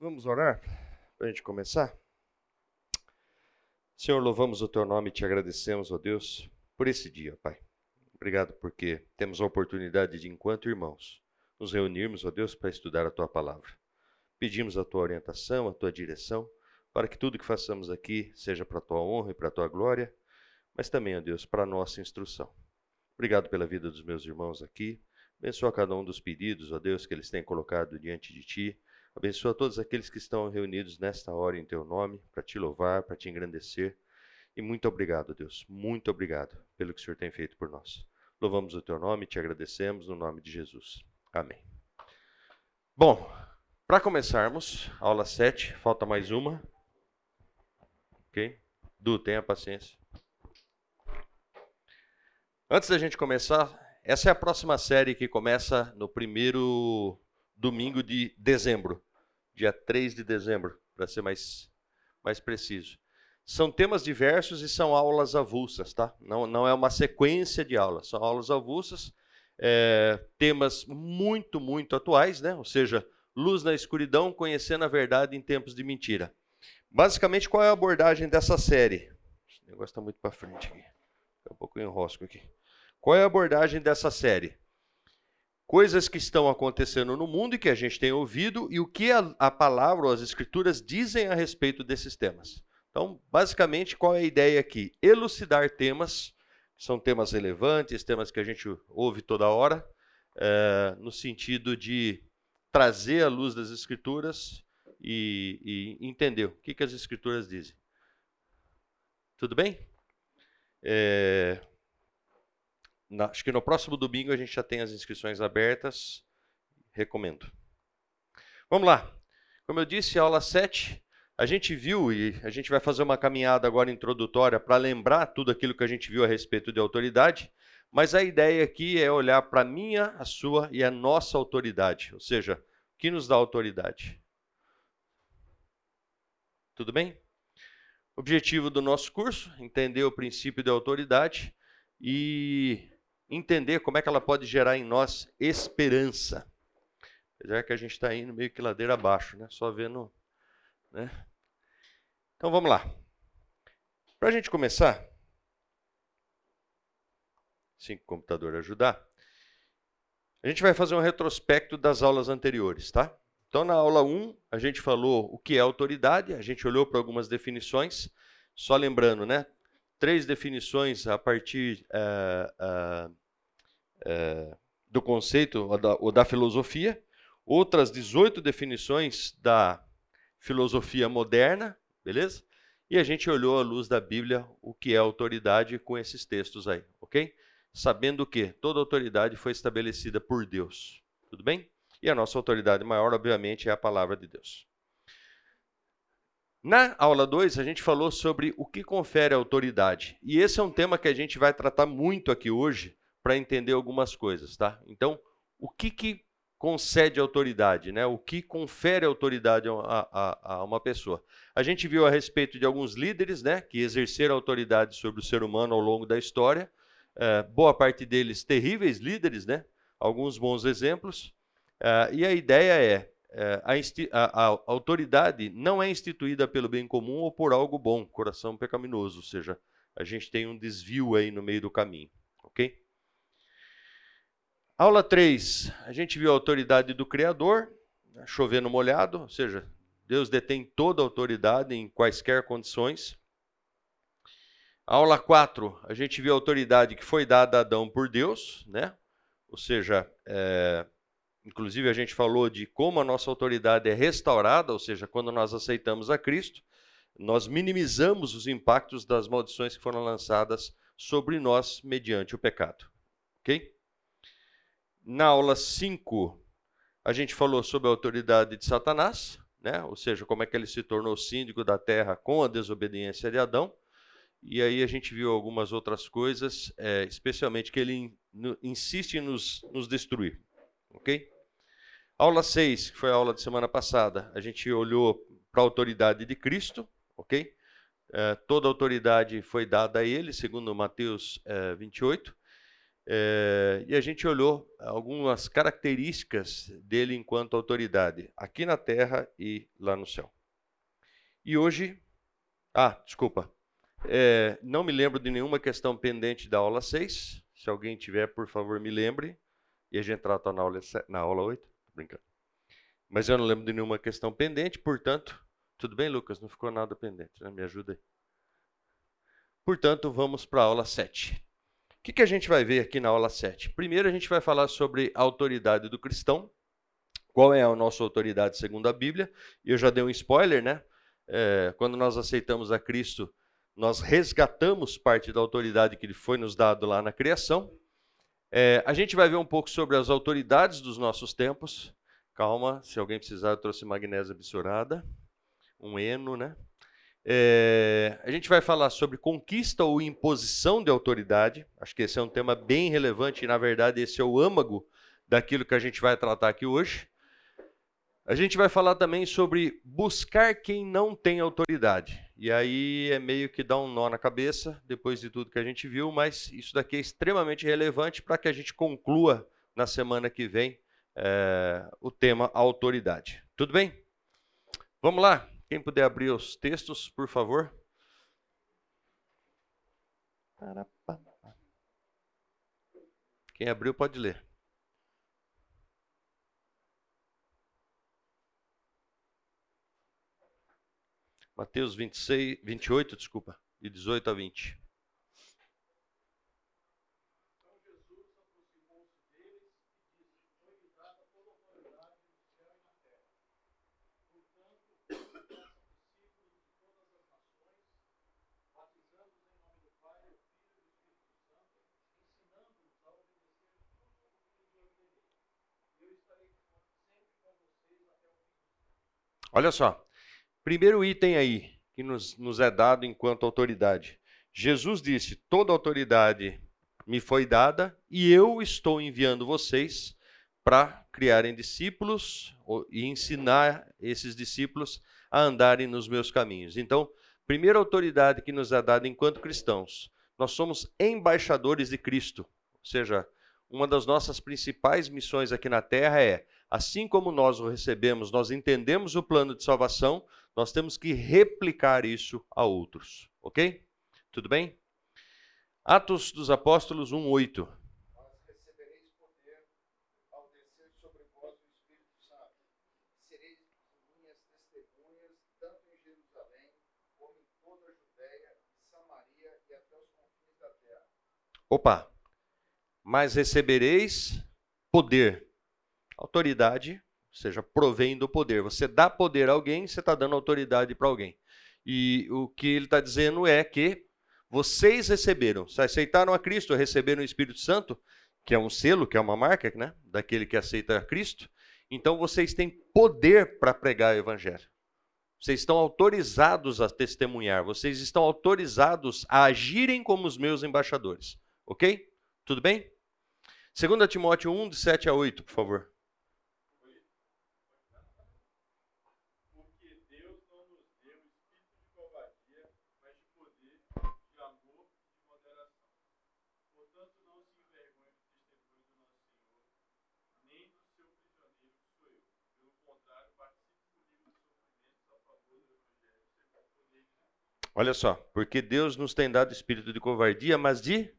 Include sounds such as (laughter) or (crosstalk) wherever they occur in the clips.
Vamos orar para a gente começar? Senhor, louvamos o teu nome e te agradecemos, ó Deus, por esse dia, Pai. Obrigado porque temos a oportunidade de, enquanto irmãos, nos reunirmos, ó Deus, para estudar a tua palavra. Pedimos a tua orientação, a tua direção, para que tudo que façamos aqui seja para a tua honra e para a tua glória, mas também, ó Deus, para a nossa instrução. Obrigado pela vida dos meus irmãos aqui. Abençoa cada um dos pedidos, ó Deus, que eles têm colocado diante de ti Abençoa todos aqueles que estão reunidos nesta hora em teu nome, para te louvar, para te engrandecer. E muito obrigado, Deus, muito obrigado pelo que o Senhor tem feito por nós. Louvamos o teu nome te agradecemos no nome de Jesus. Amém. Bom, para começarmos, aula 7, falta mais uma. Ok? Du, tenha paciência. Antes da gente começar, essa é a próxima série que começa no primeiro domingo de dezembro dia 3 de dezembro, para ser mais, mais preciso. São temas diversos e são aulas avulsas, tá? Não, não é uma sequência de aulas, são aulas avulsas, é, temas muito, muito atuais, né? Ou seja, luz na escuridão, conhecendo a verdade em tempos de mentira. Basicamente, qual é a abordagem dessa série? Esse negócio está muito para frente aqui. Um pouco enrosco aqui. Qual é a abordagem dessa série? Coisas que estão acontecendo no mundo e que a gente tem ouvido e o que a, a palavra ou as escrituras dizem a respeito desses temas. Então, basicamente, qual é a ideia aqui? Elucidar temas, são temas relevantes, temas que a gente ouve toda hora, é, no sentido de trazer a luz das escrituras e, e entender o que, que as escrituras dizem. Tudo bem? É, na, acho que no próximo domingo a gente já tem as inscrições abertas. Recomendo. Vamos lá. Como eu disse, aula 7, a gente viu e a gente vai fazer uma caminhada agora introdutória para lembrar tudo aquilo que a gente viu a respeito de autoridade, mas a ideia aqui é olhar para a minha, a sua e a nossa autoridade, ou seja, o que nos dá autoridade. Tudo bem? Objetivo do nosso curso: entender o princípio de autoridade e entender como é que ela pode gerar em nós esperança. Apesar que a gente está indo meio que ladeira abaixo, né? só vendo. Né? Então vamos lá. Para a gente começar, assim que o computador ajudar, a gente vai fazer um retrospecto das aulas anteriores, tá? Então, na aula 1, a gente falou o que é autoridade, a gente olhou para algumas definições, só lembrando, né? Três definições a partir é, é, do conceito ou da, ou da, filosofia, outras 18 definições da filosofia moderna, beleza? E a gente olhou à luz da Bíblia o que é autoridade com esses textos aí, ok? Sabendo que toda autoridade foi estabelecida por Deus, tudo bem? E a nossa autoridade maior, obviamente, é a palavra de Deus. Na aula 2, a gente falou sobre o que confere autoridade. E esse é um tema que a gente vai tratar muito aqui hoje para entender algumas coisas, tá? Então, o que, que concede autoridade, né? O que confere autoridade a, a, a, uma pessoa? A gente viu a respeito de alguns líderes, né, que exerceram autoridade sobre o ser humano ao longo da história. É, boa parte deles terríveis líderes, né? Alguns bons exemplos. É, e a ideia é é, a, a, a, autoridade não é instituída pelo bem comum ou por algo bom, coração pecaminoso, ou seja, a gente tem um desvio aí no meio do caminho, ok? Aula 3, a gente viu a autoridade do Criador, né, chovendo molhado, ou seja, Deus detém toda a autoridade em quaisquer condições. Aula 4, a gente viu a autoridade que foi dada a Adão por Deus, né? ou seja, é, Inclusive, a gente falou de como a nossa autoridade é restaurada, ou seja, quando nós aceitamos a Cristo, nós minimizamos os impactos das maldições que foram lançadas sobre nós mediante o pecado. Ok? Na aula 5, a gente falou sobre a autoridade de Satanás, né? ou seja, como é que ele se tornou síndico da terra com a desobediência de Adão. E aí a gente viu algumas outras coisas, é, especialmente que ele insiste em nos, nos destruir. Ok? Aula 6, que foi a aula de semana passada, a gente olhou para a autoridade de Cristo, ok? É, toda autoridade foi dada a ele, segundo Mateus é, 28. É, e a gente olhou algumas características dele enquanto autoridade, aqui na terra e lá no céu. E hoje, ah, desculpa, é, não me lembro de nenhuma questão pendente da aula 6. Se alguém tiver, por favor, me lembre. E a gente trata na aula, na aula 8. Brincando. Mas eu não lembro de nenhuma questão pendente, portanto, tudo bem, Lucas? Não ficou nada pendente, né? Me ajuda aí. Portanto, vamos para a aula 7. O que, que a gente vai ver aqui na aula 7? Primeiro, a gente vai falar sobre a autoridade do cristão. Qual é a nossa autoridade segundo a Bíblia? Eu já dei um spoiler, né? É, quando nós aceitamos a Cristo, nós resgatamos parte da autoridade que foi nos dado lá na criação. É, a gente vai ver um pouco sobre as autoridades dos nossos tempos. Calma, se alguém precisar, eu trouxe magnésia absurada, um eno, né? É, a gente vai falar sobre conquista ou imposição de autoridade. Acho que esse é um tema bem relevante e, na verdade, esse é o âmago daquilo que a gente vai tratar aqui hoje. A gente vai falar também sobre buscar quem não tem autoridade. E aí é meio que dá um nó na cabeça, depois de tudo que a gente viu, mas isso daqui é extremamente relevante para que a gente conclua na semana que vem é, o tema autoridade. Tudo bem? Vamos lá? Quem puder abrir os textos, por favor. Quem abriu pode ler. Mateus 26, 28, desculpa, de 18 a 20. Olha só, primeiro item aí que nos, nos é dado enquanto autoridade. Jesus disse: Toda autoridade me foi dada e eu estou enviando vocês para criarem discípulos e ensinar esses discípulos a andarem nos meus caminhos. Então, primeira autoridade que nos é dada enquanto cristãos, nós somos embaixadores de Cristo. Ou seja, uma das nossas principais missões aqui na terra é assim como nós o recebemos, nós entendemos o plano de salvação, nós temos que replicar isso a outros. Ok? Tudo bem? Atos dos Apóstolos 1:8. Opa! Mas recebereis poder Autoridade, ou seja, provém do poder. Você dá poder a alguém, você está dando autoridade para alguém. E o que ele está dizendo é que vocês receberam, se aceitaram a Cristo, receberam o Espírito Santo, que é um selo, que é uma marca, né, daquele que aceita a Cristo. Então vocês têm poder para pregar o Evangelho. Vocês estão autorizados a testemunhar, vocês estão autorizados a agirem como os meus embaixadores. Ok? Tudo bem? 2 Timóteo 1, de 7 a 8, por favor. Olha só, porque Deus nos tem dado espírito de covardia, mas de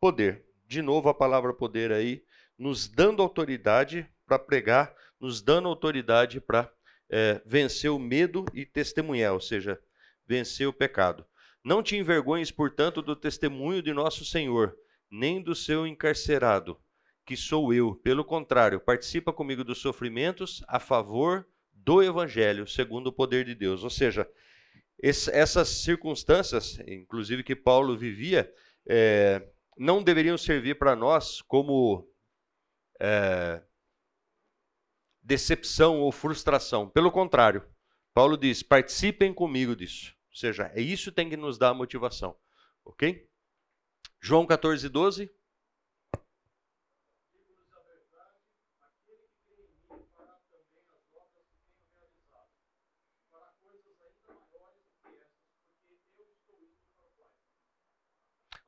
poder. De novo a palavra poder aí, nos dando autoridade para pregar, nos dando autoridade para é, vencer o medo e testemunhar, ou seja, vencer o pecado. Não te envergonhes, portanto, do testemunho de nosso Senhor, nem do seu encarcerado, que sou eu. Pelo contrário, participa comigo dos sofrimentos a favor do Evangelho, segundo o poder de Deus. Ou seja, essas circunstâncias, inclusive que Paulo vivia, é, não deveriam servir para nós como é, decepção ou frustração. Pelo contrário, Paulo diz: participem comigo disso. Ou seja, é isso que tem que nos dar motivação. Ok? João 14, 12.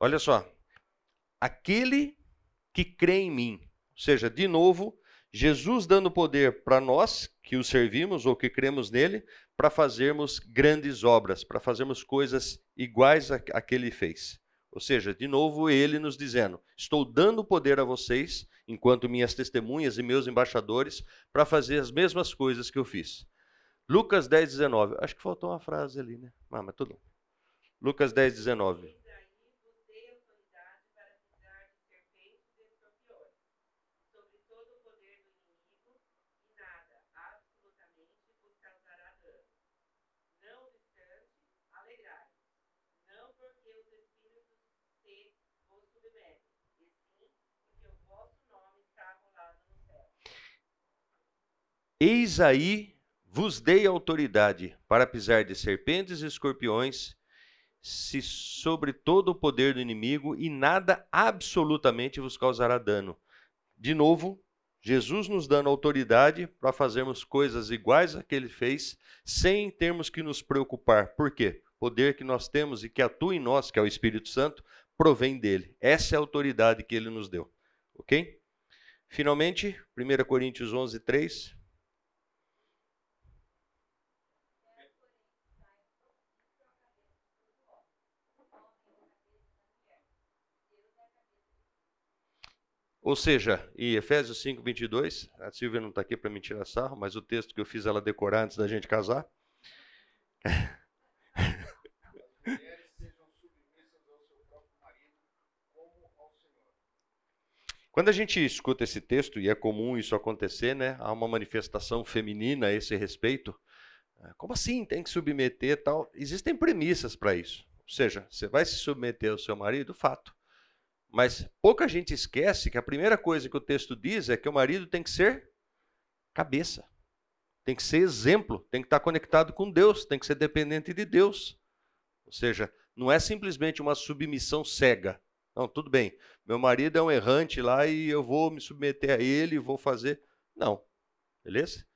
Olha só, aquele que crê em mim. Ou seja, de novo, Jesus dando poder para nós que o servimos ou que cremos nele, para fazermos grandes obras, para fazermos coisas iguais a, que ele fez. Ou seja, de novo, ele nos dizendo: Estou dando poder a vocês, enquanto minhas testemunhas e meus embaixadores, para fazer as mesmas coisas que eu fiz. Lucas 10, 19. Acho que faltou uma frase ali, né? Ah, mas tudo. Lucas 10, 19. Eis aí vos dei autoridade para pisar de serpentes e escorpiões, se sobre todo o poder do inimigo, e nada absolutamente vos causará dano. De novo, Jesus nos dando autoridade para fazermos coisas iguais a que ele fez, sem termos que nos preocupar. Por quê? O poder que nós temos e que atua em nós, que é o Espírito Santo, provém dele. Essa é a autoridade que ele nos deu. Ok? Finalmente, 1 Coríntios 11, 3. Ou seja, em Efésios 5, 22, a Silvia não está aqui para me tirar sarro, mas o texto que eu fiz ela decorar antes da gente casar. (laughs) Quando a gente escuta esse texto, e é comum isso acontecer, né? Há uma manifestação feminina a esse respeito. É, como assim tem que submeter tal? Existem premissas para isso. Ou seja, você vai se submeter ao seu marido, fato. Mas pouca gente esquece que a primeira coisa que o texto diz é que o marido tem que ser cabeça. Tem que ser exemplo, tem que estar conectado com Deus, tem que ser dependente de Deus. Ou seja, não é simplesmente uma submissão cega. Não, tudo bem. Meu marido é um errante lá e eu vou me submeter a ele, vou fazer. Não. Beleza?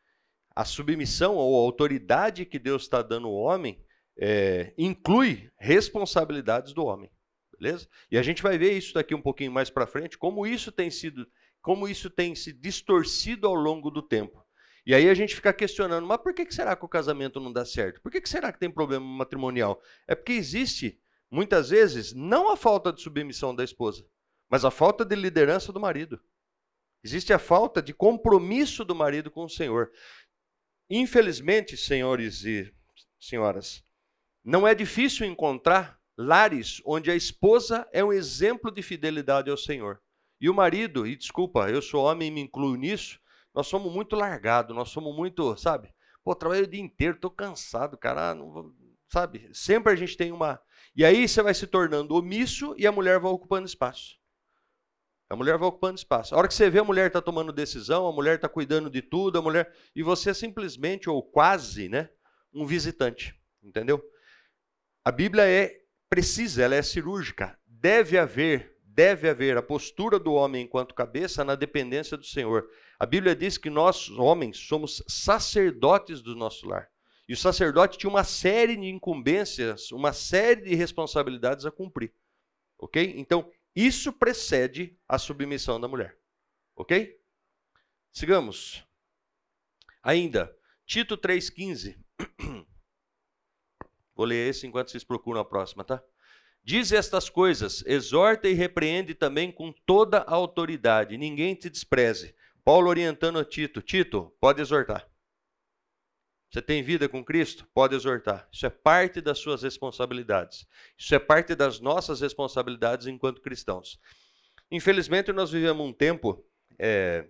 A submissão ou a autoridade que Deus está dando ao homem é, inclui responsabilidades do homem beleza? E a gente vai ver isso daqui um pouquinho mais para frente, como isso tem sido, como isso tem se distorcido ao longo do tempo. E aí a gente fica questionando, mas por que, que será que o casamento não dá certo? Por que, que será que tem problema matrimonial? É porque existe, muitas vezes, não a falta de submissão da esposa, mas a falta de liderança do marido. Existe a falta de compromisso do marido com o Senhor. Infelizmente, senhores e senhoras, não é difícil encontrar lares onde a esposa é um exemplo de fidelidade ao Senhor. E o marido, e desculpa, eu sou homem e me incluo nisso, nós somos muito largados, nós somos muito, sabe? Pô, trabalho o dia inteiro, tô cansado, cara, não, sabe? Sempre a gente tem uma. E aí você vai se tornando omisso e a mulher vai ocupando espaço. A mulher vai ocupando espaço. A hora que você vê a mulher está tomando decisão, a mulher está cuidando de tudo, a mulher. E você é simplesmente, ou quase, né? Um visitante. Entendeu? A Bíblia é precisa, ela é cirúrgica. Deve haver, deve haver a postura do homem enquanto cabeça na dependência do Senhor. A Bíblia diz que nós, homens, somos sacerdotes do nosso lar. E o sacerdote tinha uma série de incumbências, uma série de responsabilidades a cumprir. Ok? Então, isso precede a submissão da mulher. Ok? Sigamos. Ainda, Tito 3,15. (clears throat) Vou ler esse enquanto vocês procuram a próxima, tá? Diz estas coisas, exorta e repreende também com toda a autoridade, ninguém te despreze. Paulo orientando a Tito: Tito, pode exortar. Você tem vida com Cristo? Pode exortar. Isso é parte das suas responsabilidades. Isso é parte das nossas responsabilidades enquanto cristãos. Infelizmente, nós vivemos um tempo é,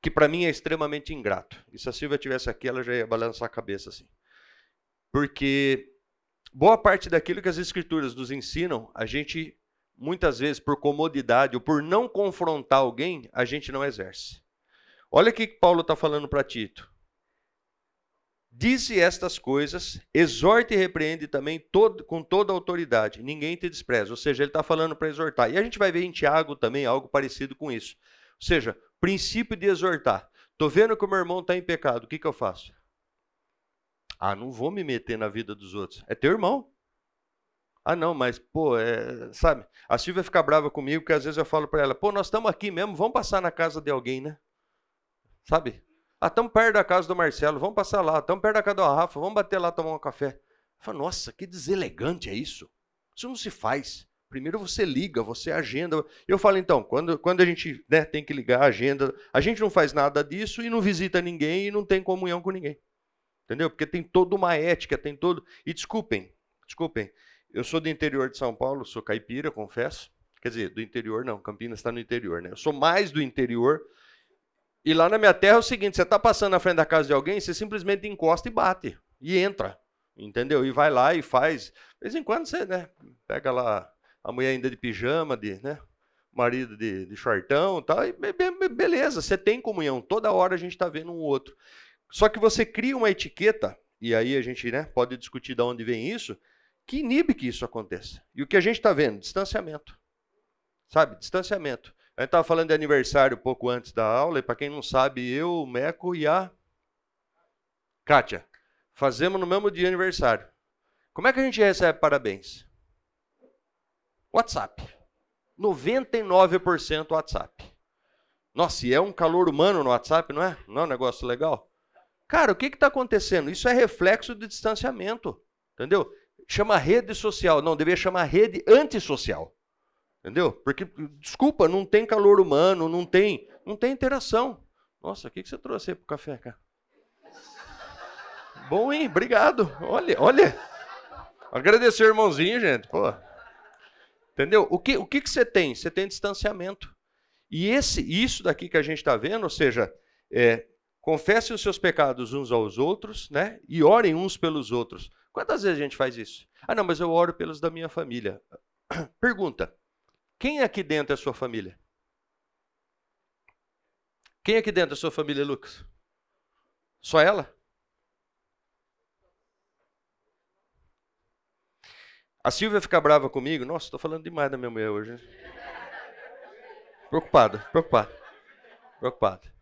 que para mim é extremamente ingrato. E se a Silvia tivesse aqui, ela já ia balançar a cabeça assim. Porque boa parte daquilo que as escrituras nos ensinam, a gente muitas vezes por comodidade ou por não confrontar alguém, a gente não exerce. Olha o que Paulo está falando para Tito. Dize estas coisas, exorte e repreende também todo, com toda autoridade, ninguém te despreza. Ou seja, ele está falando para exortar. E a gente vai ver em Tiago também algo parecido com isso. Ou seja, princípio de exortar. Estou vendo que o meu irmão está em pecado, o que, que eu faço? Ah, não vou me meter na vida dos outros. É teu irmão. Ah, não, mas, pô, é, sabe? A Silvia fica brava comigo porque às vezes eu falo para ela, pô, nós estamos aqui mesmo, vamos passar na casa de alguém, né? Sabe? Ah, estamos perto da casa do Marcelo, vamos passar lá. Estamos perto da casa do Rafa, vamos bater lá tomar um café. Eu falo, nossa, que deselegante é isso. Isso não se faz. Primeiro você liga, você agenda. Eu falo, então, quando, quando a gente né, tem que ligar a agenda, a gente não faz nada disso e não visita ninguém e não tem comunhão com ninguém. Entendeu? Porque tem toda uma ética, tem todo. E desculpem, desculpem, eu sou do interior de São Paulo, sou caipira, confesso. Quer dizer, do interior não, Campinas está no interior, né? Eu sou mais do interior. E lá na minha terra é o seguinte: você está passando na frente da casa de alguém, você simplesmente encosta e bate. E entra. Entendeu? E vai lá e faz. De vez em quando você, né? Pega lá a mulher ainda de pijama, de, né? marido de, de shortão e tal, e beleza, você tem comunhão, toda hora a gente está vendo um outro. Só que você cria uma etiqueta, e aí a gente né, pode discutir de onde vem isso, que inibe que isso aconteça. E o que a gente está vendo? Distanciamento. Sabe? Distanciamento. A gente estava falando de aniversário pouco antes da aula, e para quem não sabe, eu, o Meco e a Kátia fazemos no mesmo dia aniversário. Como é que a gente recebe parabéns? WhatsApp. 99% WhatsApp. Nossa, e é um calor humano no WhatsApp, não é? Não é um negócio legal? Cara, o que está acontecendo? Isso é reflexo de distanciamento. Entendeu? Chama rede social. Não, deveria chamar rede antissocial. Entendeu? Porque, desculpa, não tem calor humano, não tem, não tem interação. Nossa, o que, que você trouxe aí para o café, cara? Bom, hein? Obrigado. Olha, olha. Agradecer irmãozinho, gente. Pô. Entendeu? O que, o que, que você tem? Você tem distanciamento. E esse, isso daqui que a gente está vendo, ou seja, é, confessem os seus pecados uns aos outros, né? E orem uns pelos outros. Quantas vezes a gente faz isso? Ah, não, mas eu oro pelos da minha família. (clears throat) Pergunta: quem aqui dentro é sua família? Quem aqui dentro é sua família, Lucas? Só ela? A Silvia fica brava comigo. Nossa, estou falando demais da minha mulher hoje. Preocupado, preocupado, preocupado.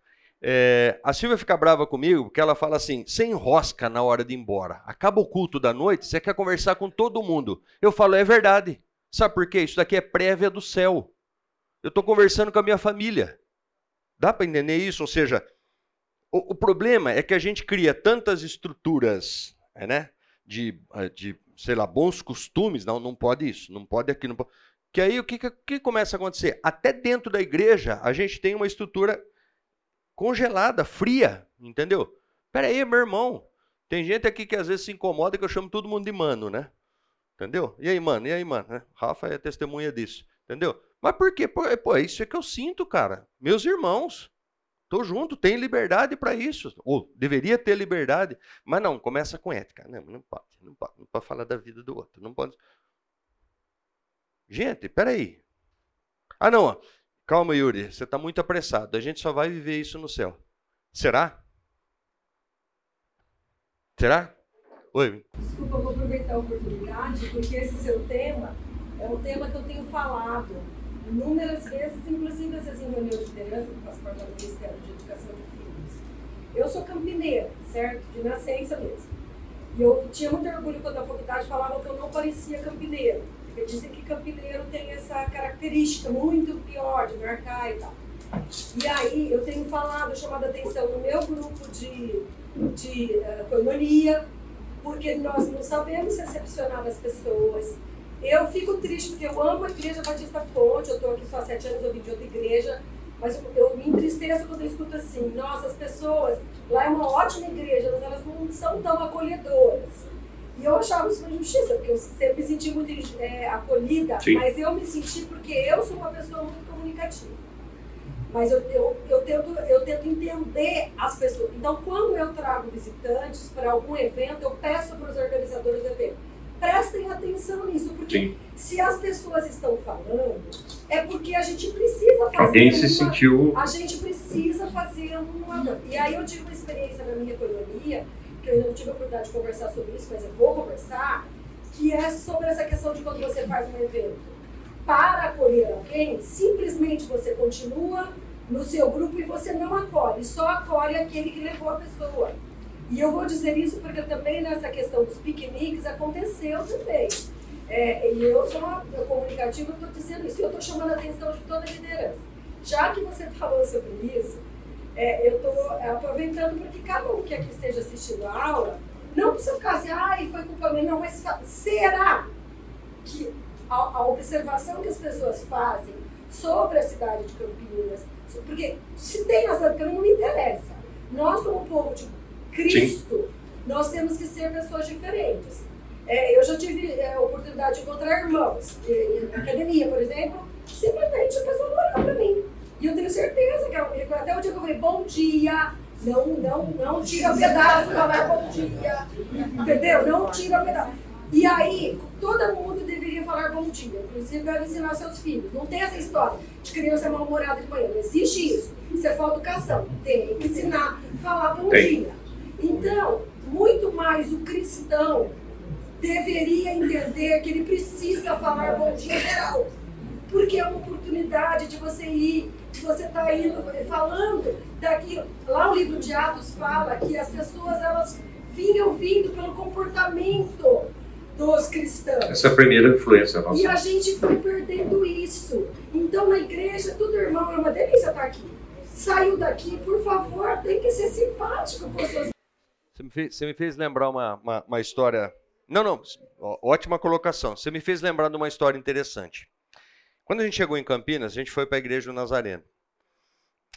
É, a Silvia fica brava comigo porque ela fala assim: você enrosca na hora de ir embora. Acaba o culto da noite, você quer conversar com todo mundo. Eu falo: é verdade. Sabe por quê? Isso daqui é prévia do céu. Eu estou conversando com a minha família. Dá para entender isso? Ou seja, o, o, problema é que a gente cria tantas estruturas né, de, de sei lá, bons costumes. Não, não pode isso, não pode aqui, não pode. Que aí o que, que começa a acontecer? Até dentro da igreja a gente tem uma estrutura congelada, fria, entendeu? Pera aí, meu irmão. Tem gente aqui que às vezes se incomoda que eu chamo todo mundo de mano, né? Entendeu? E aí, mano? E aí, mano? Né? Rafa é testemunha disso, entendeu? Mas por quê? Pô, é isso é que eu sinto, cara. Meus irmãos. Tô junto, tem liberdade para isso. Ou deveria ter liberdade. Mas não, começa com ética. Não, não pode, não pode, não pode falar da vida do outro. Não pode. Gente, peraí. Ah, não, ó. Calma, Yuri, você está muito apressado. A gente só vai viver isso no céu. Será? Será? Oi. Desculpa, eu vou aproveitar a oportunidade, porque esse seu tema é um tema que eu tenho falado inúmeras vezes, inclusive às vezes em reunião de liderança, que faço parte do Ministério de Educação de Filhos. Eu sou campineira, certo? De nascença mesmo. E eu tinha muito orgulho quando a faculdade falava que eu não parecia campineiro. Porque dizem que campineiro tem essa característica muito pior de marcar e tal. E aí eu tenho falado, chamado a atenção no meu grupo de, de uh, porque nós não sabemos recepcionar as pessoas, eu fico triste porque eu amo a Igreja Batista Fonte, eu estou aqui só há sete anos, eu vim de outra igreja, mas eu, eu me entristeço quando eu escuto assim, nossa, as pessoas, lá é uma ótima igreja, mas elas não são tão acolhedoras. E eu achava isso uma injustiça, porque eu sempre me senti muito é, acolhida, Sim. mas eu me senti porque eu sou uma pessoa muito comunicativa. Mas eu, eu, eu, tento, eu tento entender as pessoas. Então, quando eu trago visitantes para algum evento, eu peço para os organizadores do evento, prestem atenção nisso, porque Sim. se as pessoas estão falando, é porque a gente precisa fazer. Alguém uma, se sentiu. A gente precisa fazer uma. E aí eu tive uma experiência na minha economia, que eu ainda não tive a oportunidade de conversar sobre isso, mas eu vou conversar, que é sobre essa questão de quando você faz um evento para acolher alguém, simplesmente você continua no seu grupo e você não acolhe, só acolhe aquele que levou a pessoa. E eu vou dizer isso porque também nessa questão dos piqueniques aconteceu também. É, e eu sou uma comunicativa, eu estou dizendo isso, eu estou chamando a atenção de toda a liderança. Já que você falou sobre isso, é, eu estou aproveitando para que cada um que aqui esteja assistindo a aula, não precisa ficar assim, ai, foi culpa minha, não, mas será que a, a observação que as pessoas fazem sobre a cidade de Campinas, porque se tem na cidade de Campinas não me interessa. Nós, como povo de Cristo, Sim. nós temos que ser pessoas diferentes. É, eu já tive é, a oportunidade de encontrar irmãos na academia, por exemplo, simplesmente a pessoa não olhou para mim. E eu tenho certeza que até o dia que eu falei bom dia, não, não, não tira pedaço, falar bom dia, entendeu? Não tira pedaço. E aí, todo mundo deveria falar bom dia, inclusive deve ensinar seus filhos. Não tem essa história de criança mal-humorada de manhã, não existe isso. Isso é falta de educação. Tem que ensinar a falar bom tem. dia. Então, muito mais o cristão deveria entender que ele precisa falar bom dia geral. Porque é uma oportunidade de você ir, você estar tá indo, falando daqui. Lá o livro de Atos fala que as pessoas elas vinham vindo pelo comportamento dos cristãos. Essa é a primeira influência nossa. E a gente foi perdendo isso. Então na igreja, tudo irmão, é uma delícia estar aqui. Saiu daqui, por favor, tem que ser simpático com as suas. Você me fez, você me fez lembrar uma, uma, uma história não, não, ótima colocação. Você me fez lembrar de uma história interessante. Quando a gente chegou em Campinas, a gente foi para a igreja do Nazareno.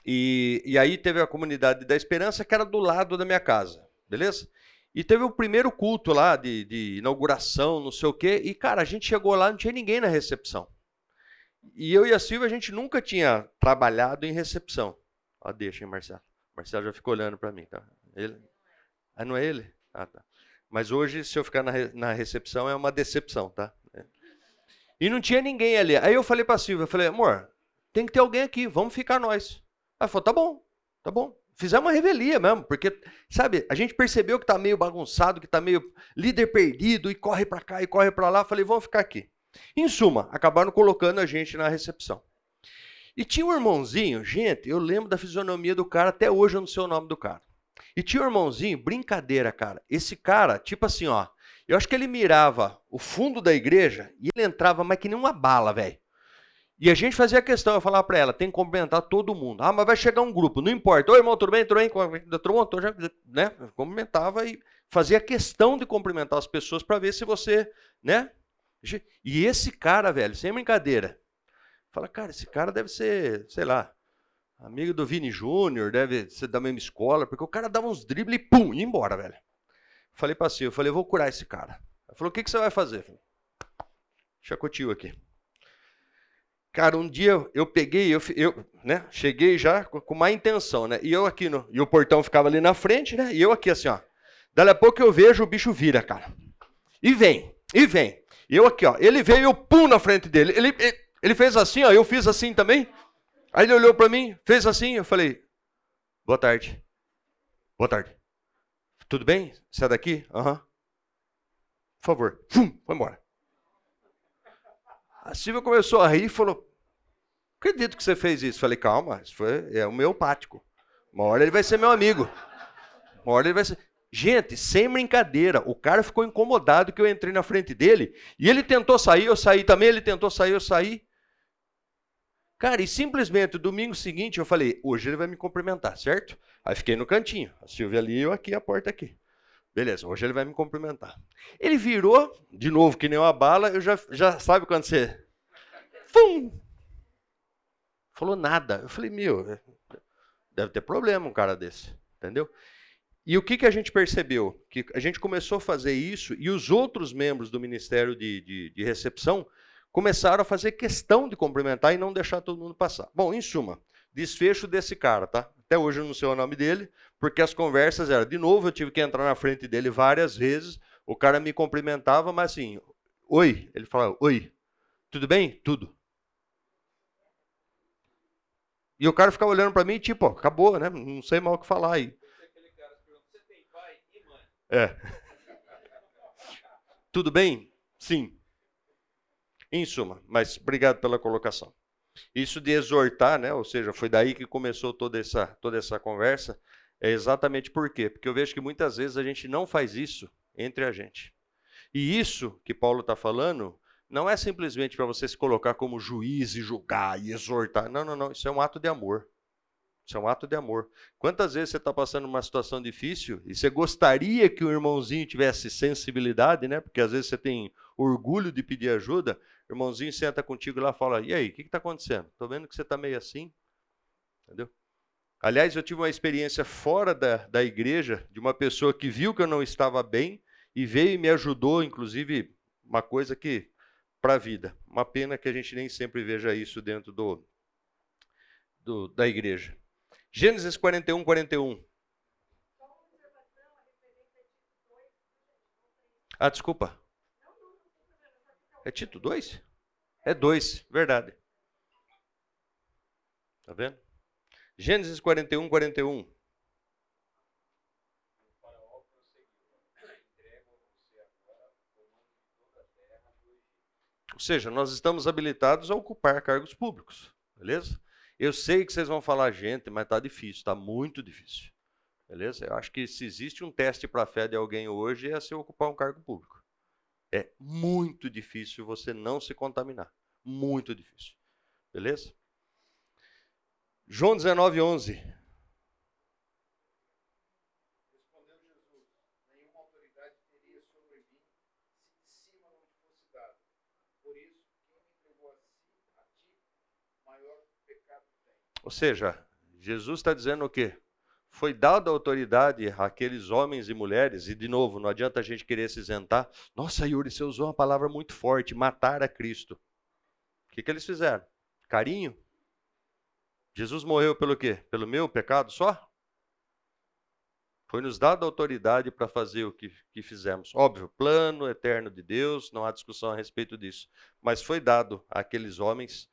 E, e aí teve a comunidade da Esperança, que era do lado da minha casa, beleza? E teve o primeiro culto lá de, de inauguração, não sei o quê. E, cara, a gente chegou lá, não tinha ninguém na recepção. E eu e a Silvia, a gente nunca tinha trabalhado em recepção. Ó, deixa, hein, Marcelo. Marcelo já ficou olhando para mim, tá? Ele? Ah, não é ele? Ah, tá. Mas hoje, se eu ficar na, na recepção, é uma decepção, tá? E não tinha ninguém ali. Aí eu falei para a Silvia, eu falei, amor, tem que ter alguém aqui, vamos ficar nós. Ela falou, tá bom, tá bom. Fizemos uma revelia mesmo, porque, sabe, a gente percebeu que tá meio bagunçado, que tá meio líder perdido, e corre para cá e corre para lá. Falei, vamos ficar aqui. Em suma, acabaram colocando a gente na recepção. E tinha um irmãozinho, gente, eu lembro da fisionomia do cara, até hoje eu não sei o nome do cara. E tinha um irmãozinho, brincadeira, cara. Esse cara, tipo assim, ó. Eu acho que ele mirava o fundo da igreja e ele entrava mais que nem uma bala, velho. E a gente fazia questão, eu falava para ela, tem que cumprimentar todo mundo. Ah, mas vai chegar um grupo, não importa. Oi, irmão, tudo bem? Tudo bem? Tudo já, né? Cumprimentava e fazia questão de cumprimentar as pessoas para ver se você, né? E esse cara, velho, sem brincadeira. Fala, cara, esse cara deve ser, sei lá, Amigo do Vini Júnior, deve ser da mesma escola, porque o cara dava uns dribles e pum, ia embora, velho. Falei pra Silvia, falei, vou curar esse cara. Ela falou, o que, que você vai fazer? Chacotinho aqui. Cara, um dia eu peguei, eu, eu né, cheguei já com má intenção, né? E eu aqui, no, e o portão ficava ali na frente, né? E eu aqui assim, ó. Dali a pouco eu vejo o bicho vira, cara. E vem, e vem. E eu aqui, ó. Ele veio eu pum na frente dele. Ele, ele, ele fez assim, ó. Eu fiz assim também. Aí ele olhou para mim, fez assim, eu falei: Boa tarde. Boa tarde. Tudo bem? É daqui? Aham. Uhum. Por favor. Fum, foi embora. A Silvia começou a rir e falou: Acredito que você fez isso. Falei: Calma, isso foi, é homeopático. Uma hora ele vai ser meu amigo. Uma hora ele vai ser. Gente, sem brincadeira, o cara ficou incomodado que eu entrei na frente dele e ele tentou sair, eu saí também, ele tentou sair, eu saí. Cara, e simplesmente domingo seguinte eu falei, hoje ele vai me cumprimentar, certo? Aí fiquei no cantinho, a Silvia ali, eu aqui, a porta aqui. Beleza, hoje ele vai me cumprimentar. Ele virou, de novo, que nem uma bala, eu já, já sabe quando você. Fum! Falou nada. Eu falei, meu, deve ter problema um cara desse, entendeu? E o que, que a gente percebeu? Que a gente começou a fazer isso e os outros membros do Ministério de, de, de Recepção começaram a fazer questão de cumprimentar e não deixar todo mundo passar. Bom, em suma, desfecho desse cara, tá? Até hoje eu não sei o nome dele, porque as conversas eram, de novo, eu tive que entrar na frente dele várias vezes, o cara me cumprimentava, mas assim, oi, ele falava, oi, tudo bem? Tudo. E o cara ficava olhando para mim, tipo, acabou, né? Não sei mal o que falar aí. É. (laughs) Tudo bem? Sim. Em suma, mas obrigado pela colocação. Isso de exortar, né? ou seja, foi daí que começou toda essa, toda essa conversa, é exatamente por quê? Porque eu vejo que muitas vezes a gente não faz isso entre a gente. E isso que Paulo está falando não é simplesmente para você se colocar como juiz e julgar e exortar. Não, não, não. Isso é um ato de amor. Isso é um ato de amor. Quantas vezes você está passando uma situação difícil e você gostaria que o irmãozinho tivesse sensibilidade, né? Porque às vezes você tem orgulho de pedir ajuda. Irmãozinho senta contigo lá e fala: E aí, o que está acontecendo? Estou vendo que você está meio assim. Entendeu? Aliás, eu tive uma experiência fora da, da igreja de uma pessoa que viu que eu não estava bem e veio e me ajudou, inclusive, uma coisa que para a vida. Uma pena que a gente nem sempre veja isso dentro do, do da igreja. Gênesis 41, 41. Ah, desculpa. É Tito 2? É 2, verdade. Tá vendo? Gênesis 41, 41. Ou seja, nós estamos habilitados a ocupar cargos públicos, beleza? Eu sei que vocês vão falar, gente, mas está difícil, está muito difícil. Beleza? Eu acho que se existe um teste para a fé de alguém hoje é se ocupar um cargo público. É muito difícil você não se contaminar. Muito difícil. Beleza? João 19, 11. Respondeu Jesus: Nenhuma autoridade teria sobre mim se de cima não te fosse dado. Por isso, quem me entregou a, si, a ti, maior pecado tem. Ou seja, Jesus está dizendo o quê? Foi dada autoridade àqueles homens e mulheres, e de novo, não adianta a gente querer se isentar. Nossa, Yuri, você usou uma palavra muito forte, matar a Cristo. O que, que eles fizeram? Carinho? Jesus morreu pelo quê? Pelo meu pecado só? Foi nos dada autoridade para fazer o que, que fizemos. Óbvio, plano eterno de Deus, não há discussão a respeito disso. Mas foi dado àqueles homens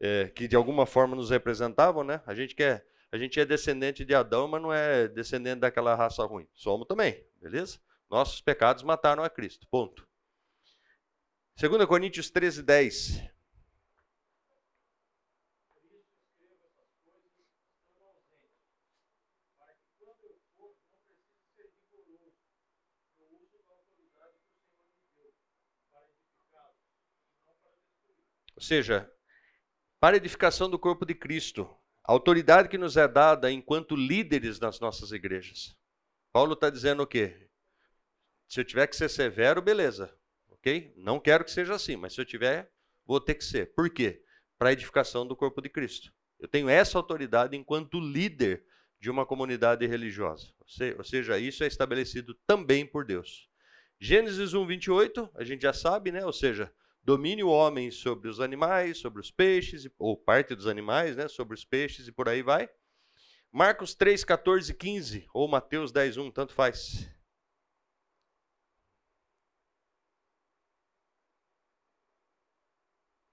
é, que de alguma forma nos representavam, né? A gente quer, a gente é descendente de Adão, mas não é descendente daquela raça ruim. Somos também, beleza? Nossos pecados mataram a Cristo. Ponto. 2 Coríntios 13, 10. Ou seja, para edificação do corpo de Cristo, a autoridade que nos é dada enquanto líderes nas nossas igrejas. Paulo está dizendo o quê? Se eu tiver que ser severo, beleza, ok? Não quero que seja assim, mas se eu tiver, vou ter que ser. Por quê? Para a edificação do corpo de Cristo. Eu tenho essa autoridade enquanto líder de uma comunidade religiosa. Ou seja, isso é estabelecido também por Deus. Gênesis 1, 28, a gente já sabe, né? Ou seja, domine o homem sobre os animais, sobre os peixes, ou parte dos animais, né, sobre os peixes e por aí vai. Marcos 3, 14 e 15, ou Mateus 10, 1, tanto faz.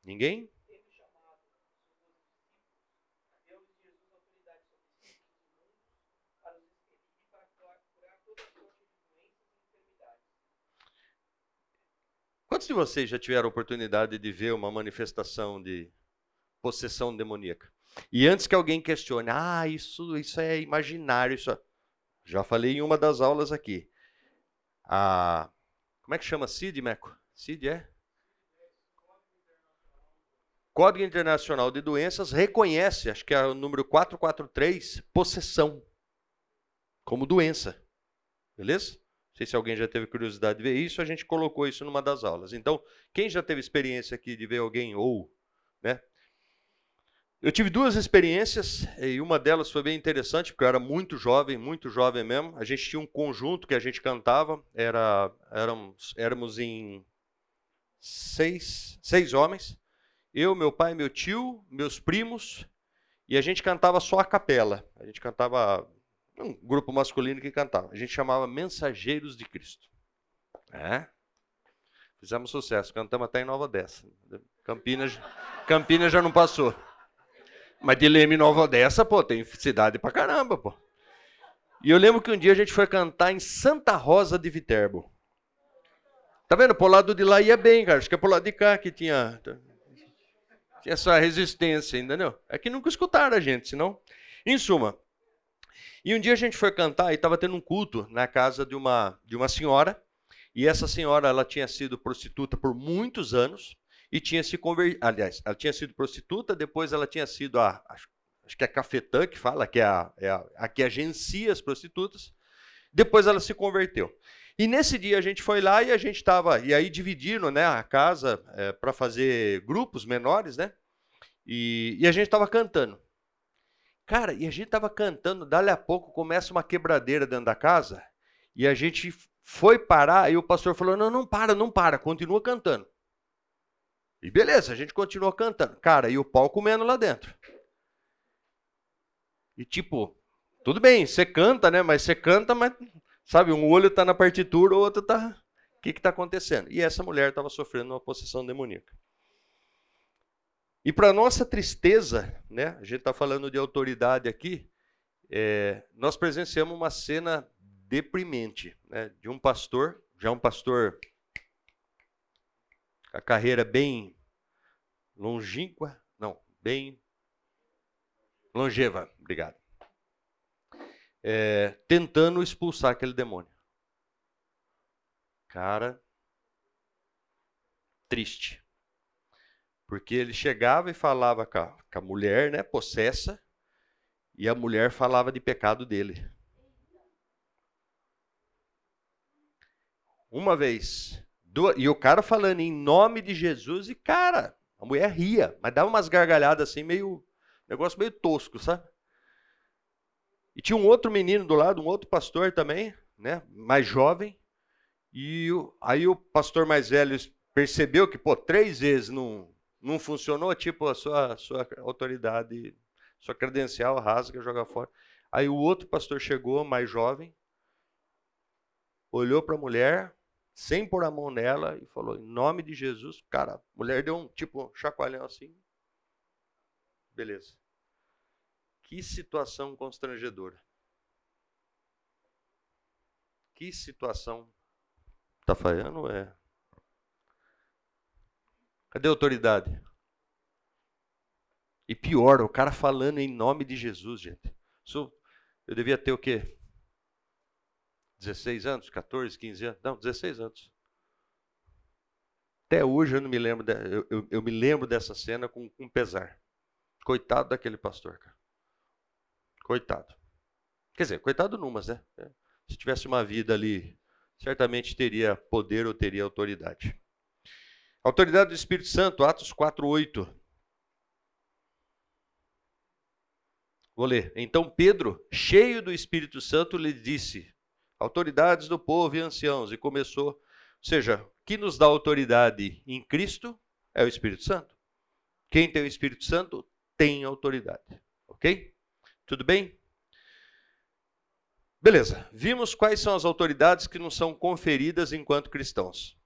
Ninguém? Quantos de vocês já tiveram a oportunidade de ver uma manifestação de possessão demoníaca? E antes que alguém questione, ah, isso, isso é imaginário, isso é... já falei em uma das aulas aqui. A, como é que chama CID, Meco? CID é? Código Internacional de Doenças reconhece, acho que é o número 443, possessão como doença. Beleza? Não sei se alguém já teve curiosidade de ver isso, a gente colocou isso numa das aulas. Então, quem já teve experiência aqui de ver alguém ou, né? Eu tive duas experiências e uma delas foi bem interessante, porque eu era muito jovem, muito jovem mesmo. A gente tinha um conjunto que a gente cantava, era, éramos, éramos em seis, seis homens. Eu, meu pai, meu tio, meus primos, e a gente cantava só a capela. A gente cantava um grupo masculino que cantava. A gente chamava Mensageiros de Cristo. É. Fizemos sucesso, cantamos até em Nova Odessa. Campinas, Campinas já não passou. Mas de Leme Nova Odessa, pô, tem cidade pra caramba, pô. E eu lembro que um dia a gente foi cantar em Santa Rosa de Viterbo. Tá vendo? Pro lado de lá ia bem, cara. Acho que é pro lado de cá que tinha, tinha essa resistência, entendeu? É que nunca escutaram a gente, senão. Em suma, e um dia a gente foi cantar e estava tendo um culto na casa de uma, de uma senhora. E essa senhora, ela tinha sido prostituta por muitos anos e tinha se convertido. Aliás, ela tinha sido prostituta, depois ela tinha sido a. Acho, acho que é a cafetã que fala, que é a, é a, a que agencia as prostitutas. Depois ela se converteu. E nesse dia a gente foi lá e a gente estava. E aí dividindo né, a casa é, para fazer grupos menores, né? E, e a gente estava cantando. Cara, e a gente estava cantando, dali a pouco começa uma quebradeira dentro da casa, e a gente foi parar, e o pastor falou: não, não para, não para, continua cantando. E beleza, a gente continuou cantando. Cara, e o pau comendo lá dentro. E tipo, tudo bem, você canta, né? Mas você canta, mas sabe, um olho está na partitura, o outro está. O que está acontecendo? E essa mulher estava sofrendo uma possessão demoníaca. E para nossa tristeza, né? A gente está falando de autoridade aqui. É, nós presenciamos uma cena deprimente, né? De um pastor, já um pastor a carreira bem longínqua, não, bem longeva, obrigado. É, tentando expulsar aquele demônio. Cara, triste. Porque ele chegava e falava com a, com a mulher, né, possessa, e a mulher falava de pecado dele. Uma vez, Duas, e o cara falando em nome de Jesus, e cara, a mulher ria, mas dava umas gargalhadas assim, meio. negócio meio tosco, sabe? E tinha um outro menino do lado, um outro pastor também, né? Mais jovem. E o, aí o pastor mais velho percebeu que, pô, três vezes não, não funcionou, tipo, a sua, sua autoridade, sua credencial rasga, joga fora. Aí o outro pastor chegou, mais jovem, olhou para a mulher, sem pôr a mão nela, e falou: em nome de Jesus. Cara, a mulher deu um tipo um chacoalhão assim. Beleza. Que situação constrangedora. Que situação. Tá falhando? É. Cadê a autoridade? E pior, o cara falando em nome de Jesus, gente. Eu devia ter o quê? 16 anos, 14, 15 anos, não, 16 anos. Até hoje eu não me lembro, de, eu, eu, eu, me lembro dessa cena com, com pesar. Coitado daquele pastor, cara. Coitado. Quer dizer, coitado numas, né? É, se tivesse uma vida ali, certamente teria poder ou teria autoridade. Autoridade do Espírito Santo, Atos 4, 8. Vou ler. Então Pedro, cheio do Espírito Santo, lhe disse: autoridades do povo e anciãos, e começou, ou seja, que nos dá autoridade em Cristo é o Espírito Santo. Quem tem o Espírito Santo tem autoridade. Ok? Tudo bem? Beleza, vimos quais são as autoridades que nos são conferidas enquanto cristãos.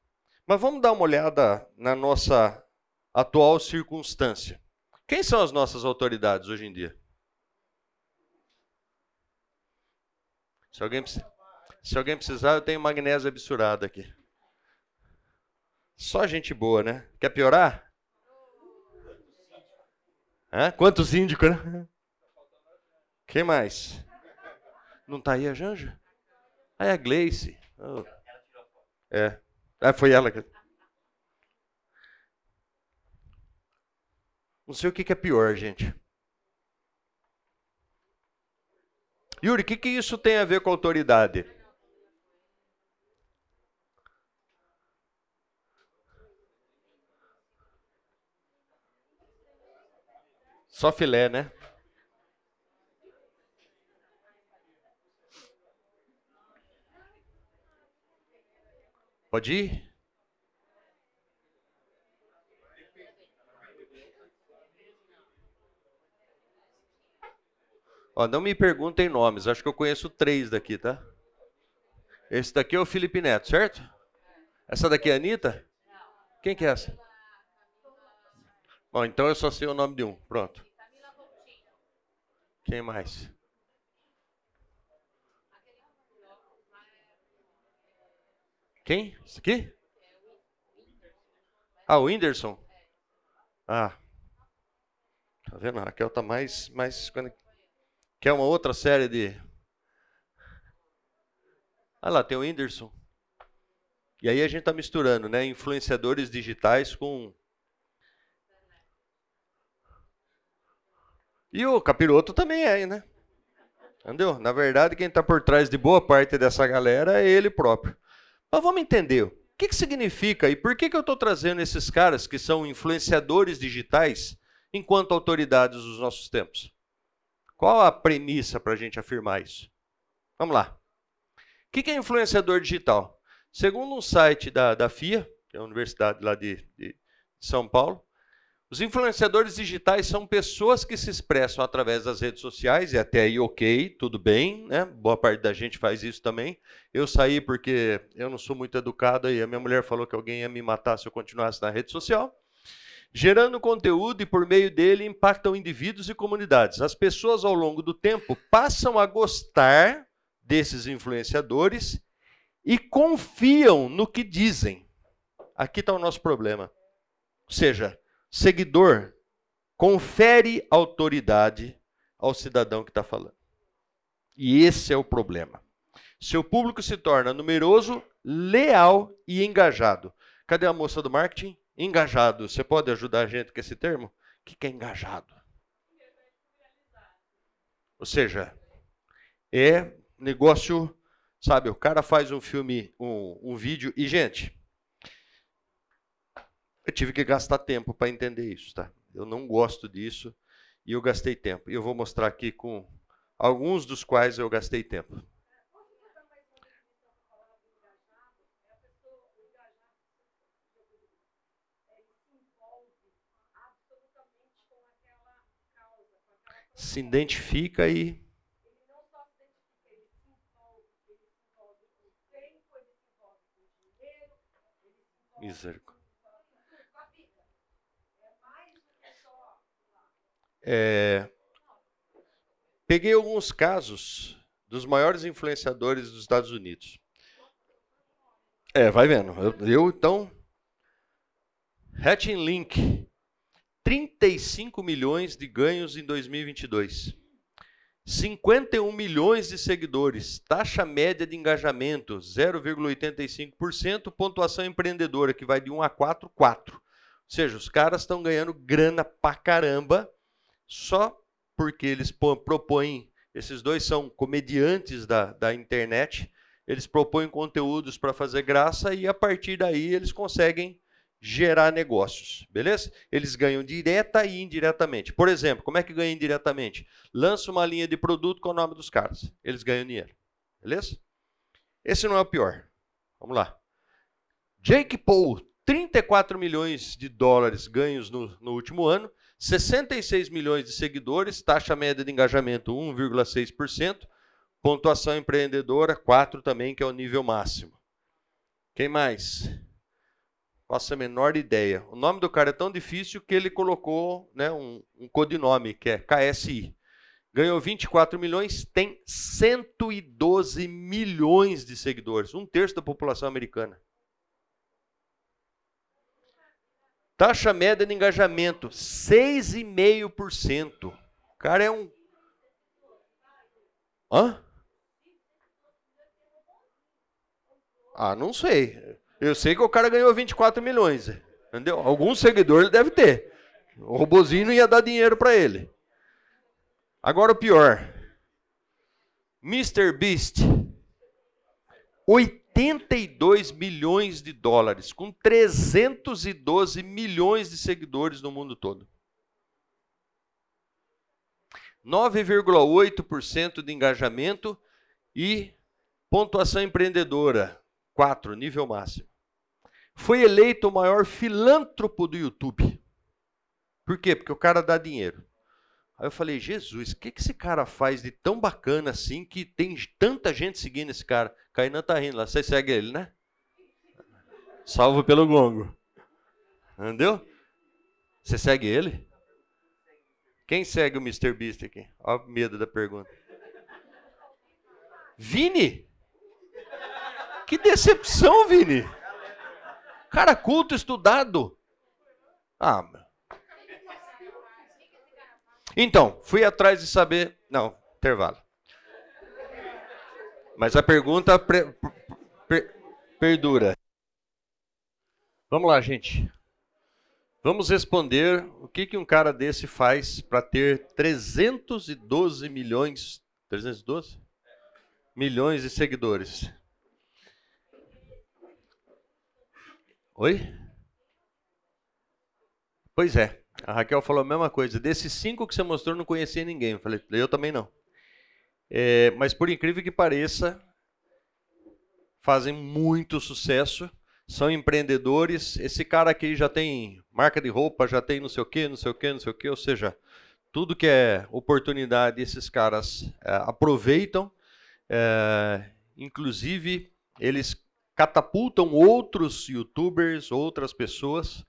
Mas vamos dar uma olhada na nossa atual circunstância. Quem são as nossas autoridades hoje em dia? Se alguém. Se alguém precisar, eu tenho magnésio absurado aqui. Só gente boa, né? Quer piorar? Hã? Quantos índicos, né? Quem mais? Não tá aí a Janja? Ah, é a Gleice. Oh. É. Ah, foi ela que. Não sei o que é pior, gente. Yuri, o que, que isso tem a ver com autoridade? Só filé, né? Pode ir? Ó, não me perguntem nomes, acho que eu conheço três daqui, tá? Esse daqui é o Felipe Neto, certo? Essa daqui é a Anitta? Quem que é essa? Bom, então eu só sei o nome de um. Pronto. Quem mais? Quem? Isso aqui? Ah, o Whindersson? Ah. Tá vendo? A Raquel tá mais. mais Quer uma outra série de. Ah lá, tem o Whindersson. E aí a gente está misturando, né? Influenciadores digitais com. E o capiroto também é, né? Entendeu? Na verdade, quem está por trás de boa parte dessa galera é ele próprio. Mas vamos entender. O que, que significa e por que, que eu estou trazendo esses caras que são influenciadores digitais enquanto autoridades dos nossos tempos? Qual a premissa para a gente afirmar isso? Vamos lá. O que, que é influenciador digital? Segundo um site da, da FIA, que é a universidade lá de, de São Paulo, os influenciadores digitais são pessoas que se expressam através das redes sociais, e até aí ok, tudo bem, né? Boa parte da gente faz isso também. Eu saí porque eu não sou muito educado e a minha mulher falou que alguém ia me matar se eu continuasse na rede social. Gerando conteúdo e por meio dele impactam indivíduos e comunidades. As pessoas ao longo do tempo passam a gostar desses influenciadores e confiam no que dizem. Aqui está o nosso problema. Ou seja, seguidor confere autoridade ao cidadão que está falando. E esse é o problema. Seu público se torna numeroso, leal e engajado. Cadê a moça do marketing? Engajado. Você pode ajudar a gente com esse termo? O que é engajado? Ou seja, é negócio, sabe? O cara faz um filme, um, um vídeo. E, gente, eu tive que gastar tempo para entender isso, tá? Eu não gosto disso e eu gastei tempo. E eu vou mostrar aqui com alguns dos quais eu gastei tempo. Se identifica e Misericórdia. É, peguei alguns casos dos maiores influenciadores dos Estados Unidos. É, vai vendo. Eu, eu então. Hatching Link. 35 milhões de ganhos em 2022. 51 milhões de seguidores, taxa média de engajamento 0,85%, pontuação empreendedora que vai de 1 a 4, 4. Ou seja, os caras estão ganhando grana pra caramba só porque eles propõem, esses dois são comediantes da, da internet, eles propõem conteúdos para fazer graça e a partir daí eles conseguem gerar negócios, beleza? Eles ganham direta e indiretamente. Por exemplo, como é que ganha indiretamente? Lança uma linha de produto com o nome dos caras. Eles ganham dinheiro, beleza? Esse não é o pior. Vamos lá. Jake Paul, 34 milhões de dólares ganhos no, no último ano 66 milhões de seguidores, taxa média de engajamento 1,6%, pontuação empreendedora 4 também, que é o nível máximo. Quem mais? Faço a menor ideia. O nome do cara é tão difícil que ele colocou né, um, um codinome, que é KSI. Ganhou 24 milhões, tem 112 milhões de seguidores, um terço da população americana. Taxa média de engajamento, 6,5%. O cara é um. Hã? Ah, não sei. Eu sei que o cara ganhou 24 milhões. Entendeu? Algum seguidor ele deve ter. O robozinho não ia dar dinheiro para ele. Agora o pior. Mr. Beast. 82 milhões de dólares, com 312 milhões de seguidores no mundo todo. 9,8% de engajamento e pontuação empreendedora, 4, nível máximo. Foi eleito o maior filântropo do YouTube. Por quê? Porque o cara dá dinheiro. Aí eu falei, Jesus, o que, que esse cara faz de tão bacana assim que tem tanta gente seguindo esse cara? Kainan tá rindo lá. Você segue ele, né? Salvo pelo gongo. Entendeu? Você segue ele? Quem segue o Mr. Beast aqui? Olha o medo da pergunta. Vini? Que decepção, Vini. Cara culto, estudado. Ah. Então, fui atrás de saber. Não, intervalo. Mas a pergunta pre, perdura. Vamos lá, gente. Vamos responder o que, que um cara desse faz para ter 312 milhões. 312? Milhões de seguidores. Oi? Pois é. A Raquel falou a mesma coisa. Desses cinco que você mostrou, não conhecia ninguém. Eu falei, eu também não. É, mas por incrível que pareça, fazem muito sucesso, são empreendedores. Esse cara aqui já tem marca de roupa, já tem não sei o que, não sei o que, não sei o que. Ou seja, tudo que é oportunidade, esses caras é, aproveitam. É, inclusive, eles catapultam outros youtubers, outras pessoas.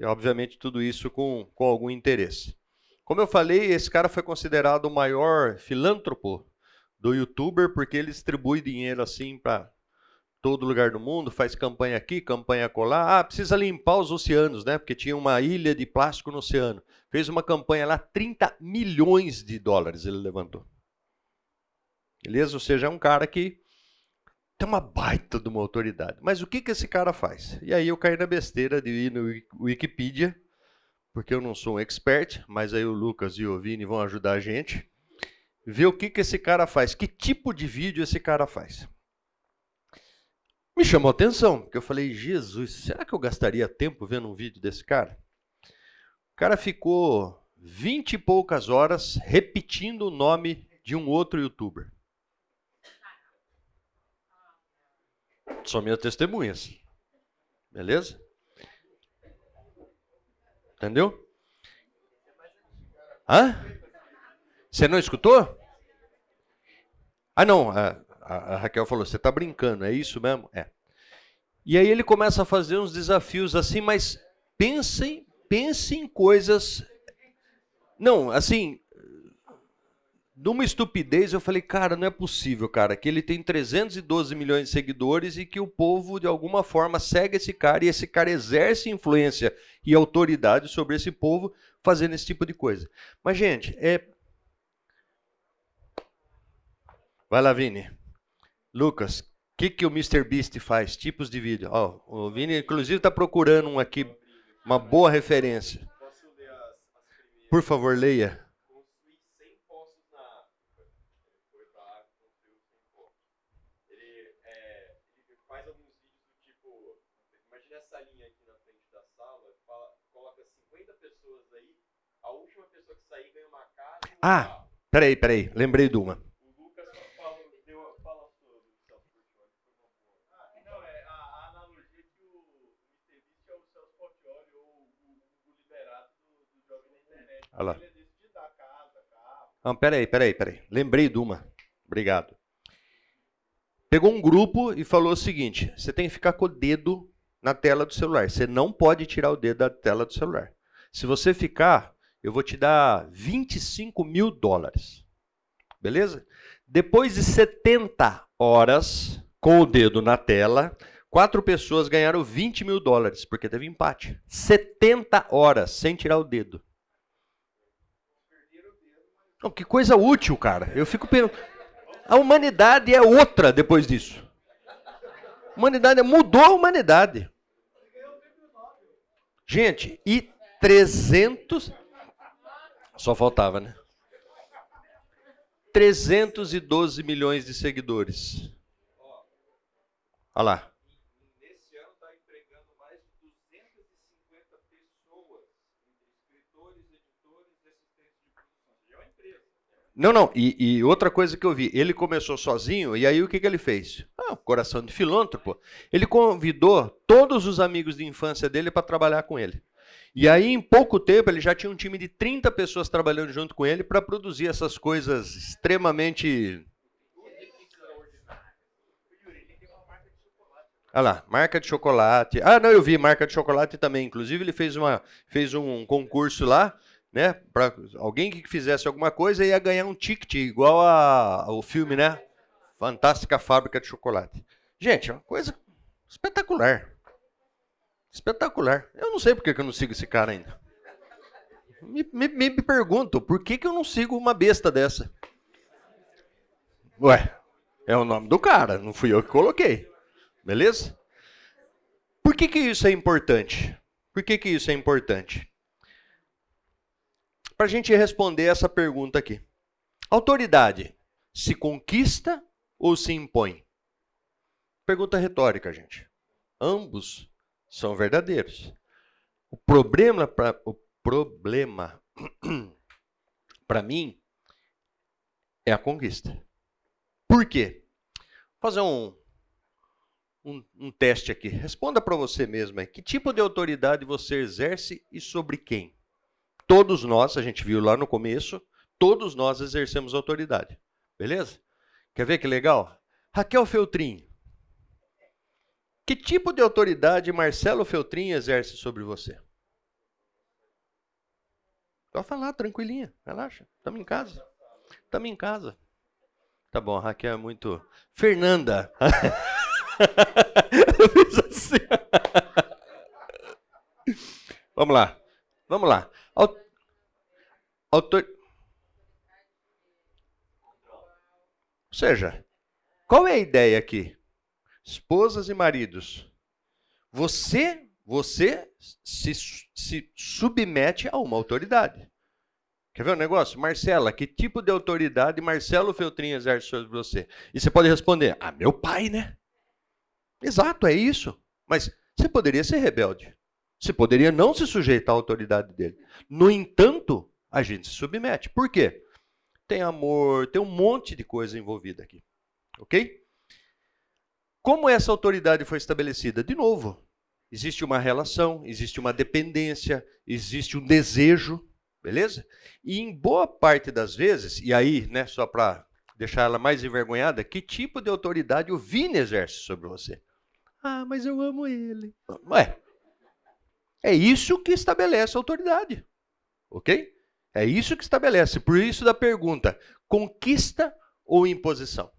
E, obviamente, tudo isso com, com algum interesse. Como eu falei, esse cara foi considerado o maior filântropo do youtuber, porque ele distribui dinheiro assim para todo lugar do mundo, faz campanha aqui, campanha colar. Ah, precisa limpar os oceanos, né? Porque tinha uma ilha de plástico no oceano. Fez uma campanha lá, 30 milhões de dólares ele levantou. Beleza? Ou seja, é um cara que tem uma baita de uma autoridade. Mas o que, que esse cara faz? E aí eu caí na besteira de ir no Wikipedia, porque eu não sou um expert, mas aí o Lucas e o Vini vão ajudar a gente ver o que, que esse cara faz, que tipo de vídeo esse cara faz. Me chamou a atenção, porque eu falei, Jesus, será que eu gastaria tempo vendo um vídeo desse cara? O cara ficou vinte e poucas horas repetindo o nome de um outro youtuber. São minhas testemunhas. Beleza? Entendeu? Hã? Você não escutou? Ah, não. A, a, Raquel falou: você está brincando, é isso mesmo? É. E aí ele começa a fazer uns desafios assim, mas pensem, pensem em coisas. Não, assim, numa estupidez, eu falei, cara, não é possível, cara, que ele tem 312 milhões de seguidores e que o povo, de alguma forma, segue esse cara e esse cara exerce influência e autoridade sobre esse povo fazendo esse tipo de coisa. Mas, gente, é, Vai lá, Vini. Lucas, o que, que o Mr. Beast faz? Tipos de vídeo. Ó, o Vini, inclusive, está procurando um aqui, uma boa referência. Por favor, leia. Ah, peraí, peraí, lembrei de uma. Olha lá. Não, peraí, peraí, peraí. Lembrei de uma. Obrigado. Pegou um grupo e falou o seguinte: você tem que ficar com o dedo na tela do celular. Você não pode tirar o dedo da tela do celular. Se você ficar, eu vou te dar 25 mil dólares. Beleza? Depois de 70 horas com o dedo na tela, quatro pessoas ganharam 20 mil dólares, porque teve empate. 70 horas sem tirar o dedo. Não, que coisa útil, cara. Eu fico pensando. A humanidade é outra depois disso. A humanidade mudou a humanidade. Gente, e 300. Só faltava, né? 312 milhões de seguidores. Olha lá. Não, não. E, e, outra coisa que eu vi, ele começou sozinho e aí o que, que ele fez? Ah, coração de filântropo. Ele convidou todos os amigos de infância dele para trabalhar com ele. E aí, em pouco tempo, ele já tinha um time de 30 pessoas trabalhando junto com ele para produzir essas coisas extremamente. Olha lá, marca de chocolate. Ah, não, eu vi marca de chocolate também. Inclusive, ele fez, uma, fez um concurso lá né? Para alguém que fizesse alguma coisa ia ganhar um ticket igual a, ao filme, né? Fantástica Fábrica de Chocolate. Gente, é uma coisa espetacular. Espetacular. Eu não sei porque que eu não sigo esse cara ainda. Me, me, me pergunto, por que, que eu não sigo uma besta dessa? Ué, é o nome do cara, não fui eu que coloquei. Beleza? Por que que, isso é importante? Por que, que isso é importante? Para a gente responder essa pergunta aqui. Autoridade se conquista ou se impõe? Pergunta retórica, gente. Ambos são verdadeiros. O problema para o problema (clears throat) para mim é a conquista. Por quê? Vou fazer um, um, um teste aqui. Responda para você mesmo. Que tipo de autoridade você exerce e sobre quem? Todos nós, a gente viu lá no começo, todos nós exercemos autoridade. Beleza? Quer ver que legal? Raquel Feltrin. Que tipo de autoridade Marcelo Feltrin exerce sobre você? Pode falar, tranquilinha, relaxa. Estamos em casa. Estamos em casa. Tá bom, a Raquel é muito. Fernanda. (laughs) Eu fiz assim. Vamos lá. Vamos lá. Autor... Ou seja, qual é a ideia aqui? Esposas e maridos. Você, você se, se submete a uma autoridade. Quer ver um negócio? Marcela, que tipo de autoridade Marcelo Feltrin exerce sobre você? E você pode responder: Ah, meu pai, né? Exato, é isso. Mas você poderia ser rebelde. Você poderia não se sujeitar à autoridade dele. No entanto, a gente se submete. Por quê? Tem amor, tem um monte de coisa envolvida aqui. Ok? Como essa autoridade foi estabelecida? De novo, existe uma relação, existe uma dependência, existe um desejo, beleza? E em boa parte das vezes, e aí, né, só para deixar ela mais envergonhada, que tipo de autoridade o Vini exerce sobre você? Ah, mas eu amo ele. Ué, é isso que estabelece a autoridade. Ok? É isso que estabelece. Por isso da pergunta: conquista ou imposição?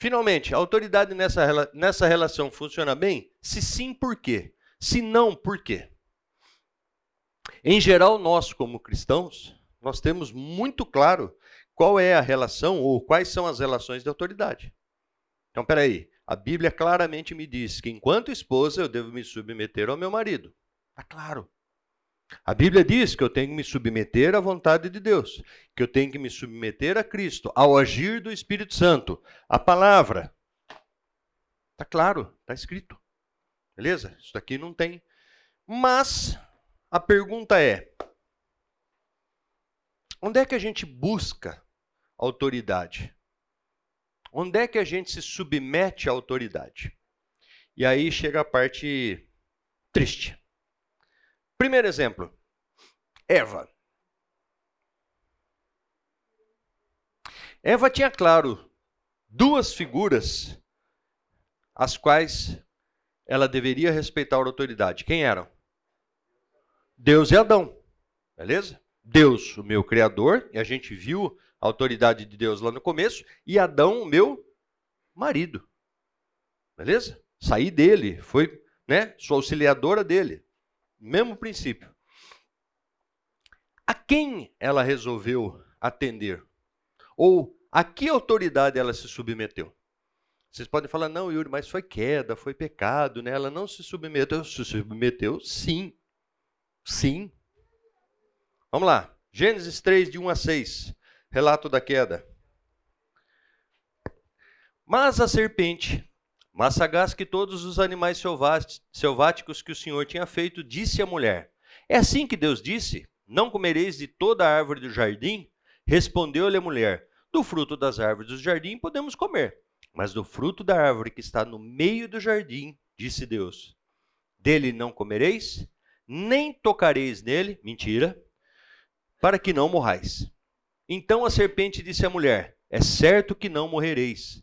Finalmente, a autoridade nessa, nessa relação funciona bem? Se sim, por quê? Se não, por quê? Em geral, nós, como cristãos, nós temos muito claro qual é a relação ou quais são as relações de autoridade. Então, peraí. A Bíblia claramente me diz que enquanto esposa eu devo me submeter ao meu marido. Está claro. A Bíblia diz que eu tenho que me submeter à vontade de Deus, que eu tenho que me submeter a Cristo, ao agir do Espírito Santo. A palavra. Está claro, está escrito. Beleza? Isso aqui não tem. Mas a pergunta é: onde é que a gente busca autoridade? Onde é que a gente se submete à autoridade? E aí chega a parte triste. Primeiro exemplo: Eva. Eva tinha claro duas figuras as quais ela deveria respeitar a autoridade. Quem eram? Deus e Adão. Beleza? Deus, o meu criador, e a gente viu a autoridade de Deus lá no começo, e Adão, meu marido. Beleza? Saí dele, foi, né, sou auxiliadora dele. Mesmo princípio. A quem ela resolveu atender? Ou a que autoridade ela se submeteu? Vocês podem falar, não, Yuri, mas foi queda, foi pecado, né? Ela não se submeteu. Se submeteu, sim. Sim. Vamos lá. Gênesis 3, de 1 a 6. Relato da queda. Mas a serpente, mais sagaz que todos os animais selváticos que o Senhor tinha feito, disse à mulher: É assim que Deus disse: Não comereis de toda a árvore do jardim? Respondeu-lhe a mulher: Do fruto das árvores do jardim podemos comer, mas do fruto da árvore que está no meio do jardim, disse Deus: Dele não comereis, nem tocareis nele, mentira, para que não morrais. Então a serpente disse à mulher: É certo que não morrereis.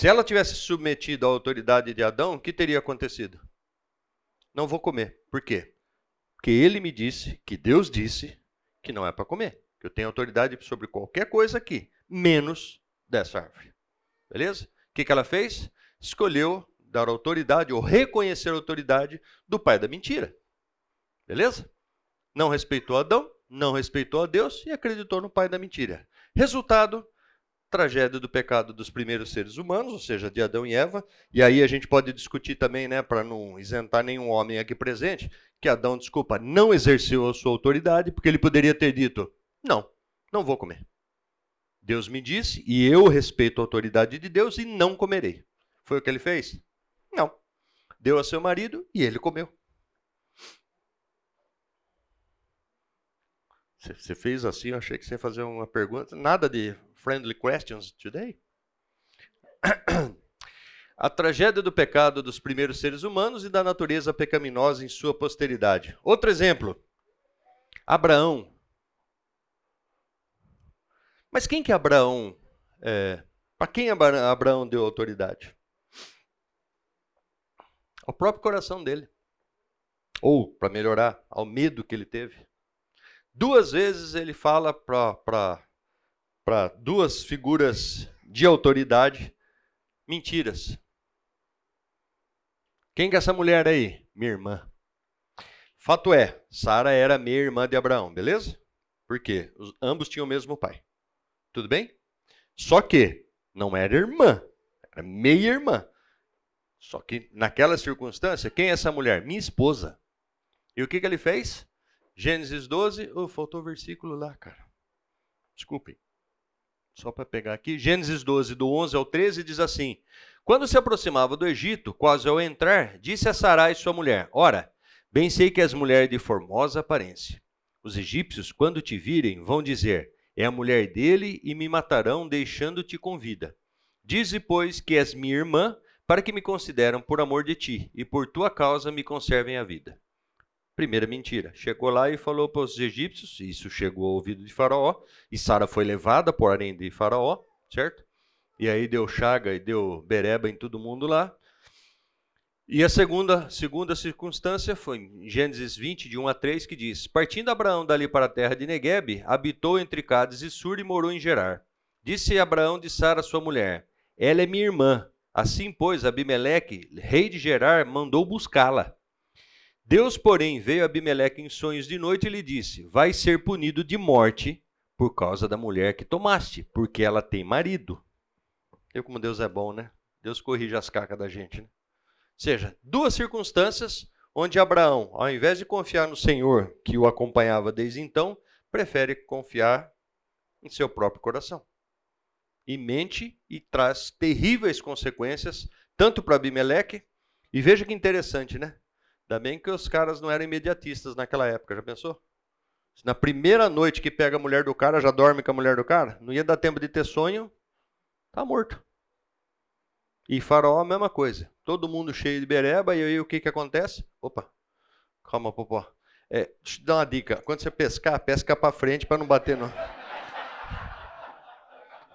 Se ela tivesse submetido à autoridade de Adão, o que teria acontecido? não vou comer. Por quê? Porque ele me disse, que Deus disse, que não é para comer. Que eu tenho autoridade sobre qualquer coisa aqui, menos dessa árvore. Beleza? O que, que ela fez? Escolheu dar autoridade ou reconhecer a autoridade do pai da mentira. Beleza? Não respeitou Adão, não respeitou a Deus e acreditou no pai da mentira. Resultado: tragédia do pecado dos primeiros seres humanos, ou seja, de Adão e Eva. E aí a gente pode discutir também, né, para não isentar nenhum homem aqui presente, que Adão, desculpa, não exerceu a sua autoridade, porque ele poderia ter dito: não, não vou comer. Deus me disse e eu respeito a autoridade de Deus e não comerei. Foi o que ele fez? Não. Deu a seu marido e ele comeu. Você fez assim, eu achei que você ia fazer uma pergunta. Nada de friendly questions today? (clears throat) A tragédia do pecado dos primeiros seres humanos e da natureza pecaminosa em sua posteridade. Outro exemplo. Abraão. Mas quem que Abraão, é, para quem Abraão deu autoridade? Ao próprio coração dele. Ou, para melhorar, ao medo que ele teve. Duas vezes ele fala para duas figuras de autoridade mentiras. Quem que é essa mulher aí? Minha irmã. Fato é, Sara era meia irmã de Abraão, beleza? Por quê? Os, ambos tinham o mesmo pai. Tudo bem? Só que não era irmã, era meia irmã. Só que naquela circunstância, quem é essa mulher? Minha esposa. E o que, que ele fez? Gênesis 12, oh, faltou o versículo lá, cara. Desculpem. Só para pegar aqui. Gênesis 12, do 11 ao 13, diz assim: Quando se aproximava do Egito, quase ao entrar, disse a Sarai, sua mulher: Ora, bem sei que és mulher de formosa aparência. Os egípcios, quando te virem, vão dizer: É a mulher dele e me matarão, deixando-te com vida. Dize, pois, que és minha irmã, para que me consideram por amor de ti, e por tua causa me conservem a vida. Primeira mentira. Chegou lá e falou para os egípcios, isso chegou ao ouvido de Faraó, e Sara foi levada por além de Faraó, certo? E aí deu chaga e deu bereba em todo mundo lá. E a segunda, segunda circunstância foi em Gênesis 20, de 1 a 3, que diz: Partindo Abraão dali para a terra de Negueb, habitou entre Cádiz e Sur e morou em Gerar. Disse Abraão de Sara, sua mulher: Ela é minha irmã. Assim, pois, Abimeleque, rei de Gerar, mandou buscá-la. Deus, porém, veio a Abimeleque em sonhos de noite e lhe disse: Vai ser punido de morte por causa da mulher que tomaste, porque ela tem marido. Eu, como Deus é bom, né? Deus corrige as cacas da gente, né? Ou seja, duas circunstâncias onde Abraão, ao invés de confiar no Senhor que o acompanhava desde então, prefere confiar em seu próprio coração. E mente e traz terríveis consequências, tanto para Abimeleque, e veja que interessante, né? Ainda bem que os caras não eram imediatistas naquela época, já pensou? Se na primeira noite que pega a mulher do cara, já dorme com a mulher do cara, não ia dar tempo de ter sonho, tá morto. E faraó a mesma coisa. Todo mundo cheio de bereba, e aí o que que acontece? Opa, calma, popó. É, deixa eu te dar uma dica. Quando você pescar, pesca para frente para não bater no...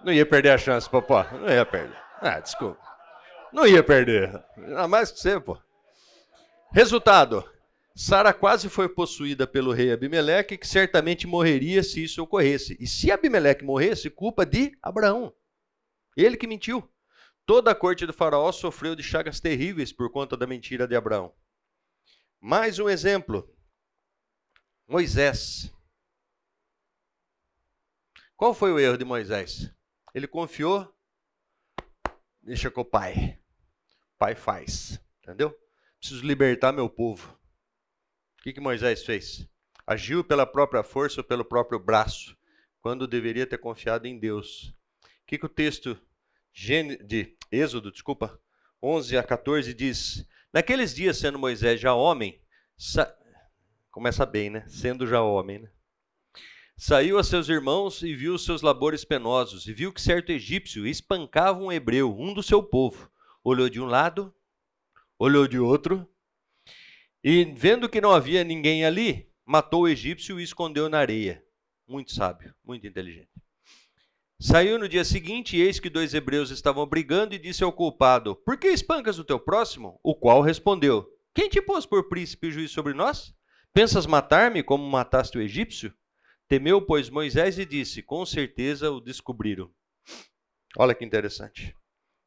Não ia perder a chance, popó. Não ia perder. Ah, desculpa. Não ia perder. Ainda mais que você, pô. Resultado: Sara quase foi possuída pelo rei Abimeleque, que certamente morreria se isso ocorresse. E se Abimeleque morresse, culpa de Abraão. Ele que mentiu. Toda a corte do faraó sofreu de chagas terríveis por conta da mentira de Abraão. Mais um exemplo. Moisés. Qual foi o erro de Moisés? Ele confiou, deixa com o pai. Pai faz. Entendeu? Preciso libertar meu povo. O que, que Moisés fez? Agiu pela própria força ou pelo próprio braço, quando deveria ter confiado em Deus. O que, que o texto de Êxodo, desculpa, 11 a 14 diz: Naqueles dias, sendo Moisés já homem, sa... começa bem, né? Sendo já homem, né? Saiu a seus irmãos e viu os seus labores penosos, e viu que certo egípcio espancava um hebreu, um do seu povo. Olhou de um lado, olhou de outro e, vendo que não havia ninguém ali, matou o egípcio e o escondeu na areia. Muito sábio, muito inteligente. Saiu no dia seguinte, e eis que dois hebreus estavam brigando, e disse ao culpado: Por que espancas o teu próximo? O qual respondeu: Quem te pôs por príncipe e juiz sobre nós? Pensas matar-me como mataste o egípcio? Temeu, pois, Moisés e disse: Com certeza o descobriram. Olha que interessante.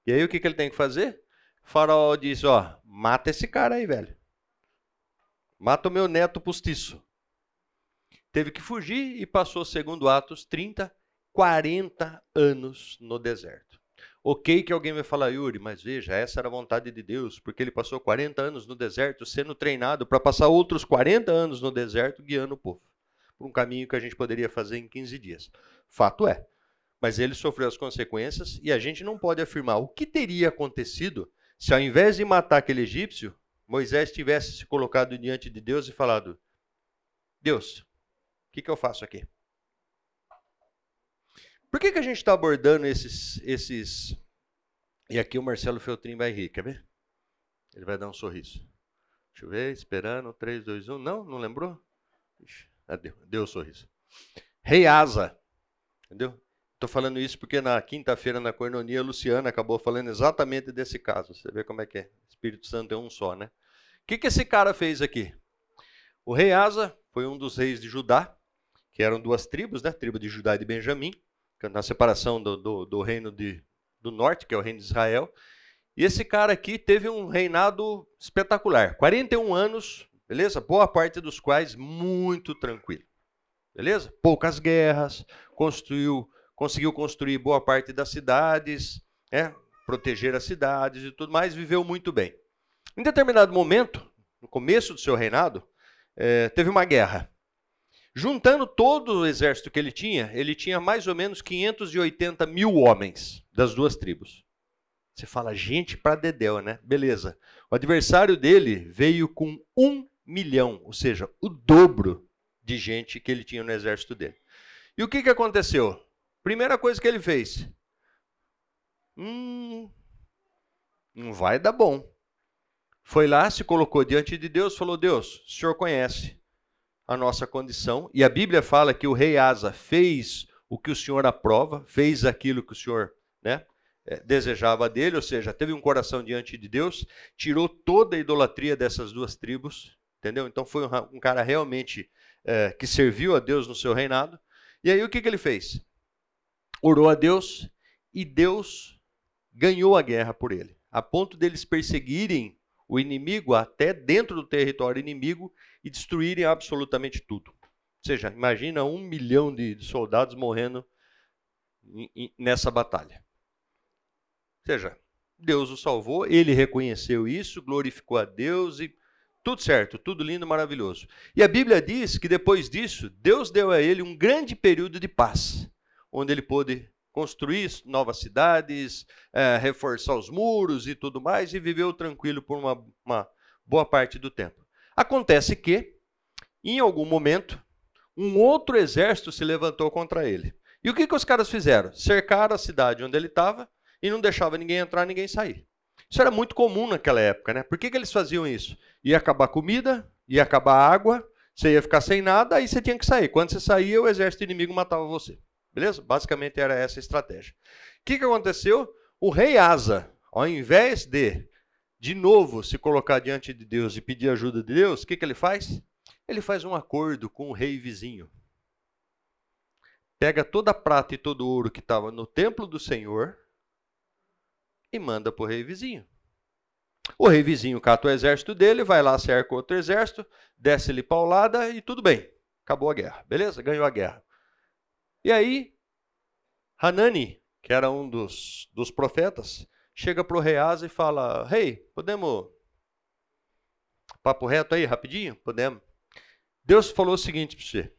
E aí o que ele tem que fazer? Faraó diz: Ó, mata esse cara aí, velho. Mata o meu neto postiço. Teve que fugir e passou, segundo Atos 30, 40 anos no deserto. Ok que alguém vai falar, Yuri, mas veja, essa era a vontade de Deus, porque ele passou 40 anos no deserto sendo treinado para passar outros 40 anos no deserto guiando o povo por um caminho que a gente poderia fazer em 15 dias. Fato é. Mas ele sofreu as consequências e a gente não pode afirmar o que teria acontecido se, ao invés de matar aquele egípcio, Moisés tivesse se colocado diante de Deus e falado: Deus, o que, que eu faço aqui? Por que, que a gente está abordando esses, esses. E aqui o Marcelo Feltrin vai rir, quer ver? Ele vai dar um sorriso. Deixa eu ver, esperando. 3, 2, 1. Não, não lembrou? Ixi, deu, deu o sorriso. Rei Asa. Entendeu? Estou falando isso porque na quinta-feira, na Cornonia, a Luciana acabou falando exatamente desse caso. Você vê como é que é. Espírito Santo é um só, né? O que, que esse cara fez aqui? O rei Asa foi um dos reis de Judá, que eram duas tribos, né? A tribo de Judá e de Benjamim na separação do, do, do reino de, do norte, que é o reino de Israel. E esse cara aqui teve um reinado espetacular. 41 anos, beleza? Boa parte dos quais muito tranquilo. Beleza? Poucas guerras, construiu, conseguiu construir boa parte das cidades, né? proteger as cidades e tudo mais, viveu muito bem. Em determinado momento, no começo do seu reinado, é, teve uma guerra. Juntando todo o exército que ele tinha, ele tinha mais ou menos 580 mil homens das duas tribos. Você fala, gente para Dedéu, né? Beleza. O adversário dele veio com um milhão, ou seja, o dobro de gente que ele tinha no exército dele. E o que, que aconteceu? Primeira coisa que ele fez. Hum, não vai dar bom. Foi lá, se colocou diante de Deus, falou: Deus, o senhor conhece a nossa condição. E a Bíblia fala que o rei Asa fez o que o Senhor aprova, fez aquilo que o Senhor né, é, desejava dele, ou seja, teve um coração diante de Deus, tirou toda a idolatria dessas duas tribos, entendeu? Então foi um cara realmente é, que serviu a Deus no seu reinado. E aí o que, que ele fez? Orou a Deus e Deus ganhou a guerra por ele, a ponto deles perseguirem o inimigo até dentro do território inimigo e destruírem absolutamente tudo. Ou seja, imagina um milhão de soldados morrendo nessa batalha. Ou seja, Deus o salvou, ele reconheceu isso, glorificou a Deus e tudo certo, tudo lindo, maravilhoso. E a Bíblia diz que depois disso, Deus deu a ele um grande período de paz, onde ele pôde construir novas cidades, é, reforçar os muros e tudo mais, e viveu tranquilo por uma, uma boa parte do tempo. Acontece que, em algum momento, um outro exército se levantou contra ele. E o que, que os caras fizeram? Cercaram a cidade onde ele estava e não deixava ninguém entrar, ninguém sair. Isso era muito comum naquela época, né? Por que, que eles faziam isso? Ia acabar comida, ia acabar água, você ia ficar sem nada, aí você tinha que sair. Quando você saía, o exército inimigo matava você. Beleza? Basicamente era essa a estratégia. O que, que aconteceu? O rei Asa, ao invés de, de novo, se colocar diante de Deus e pedir ajuda de Deus, o que, que ele faz? Ele faz um acordo com o rei vizinho. Pega toda a prata e todo o ouro que estava no templo do Senhor e manda para o rei vizinho. O rei vizinho cata o exército dele, vai lá, cerca outro exército, desce-lhe paulada e tudo bem. Acabou a guerra, beleza? Ganhou a guerra. E aí, Hanani, que era um dos, dos profetas, chega para o rei Asa e fala: Rei, hey, podemos. Papo reto aí, rapidinho? Podemos. Deus falou o seguinte para você: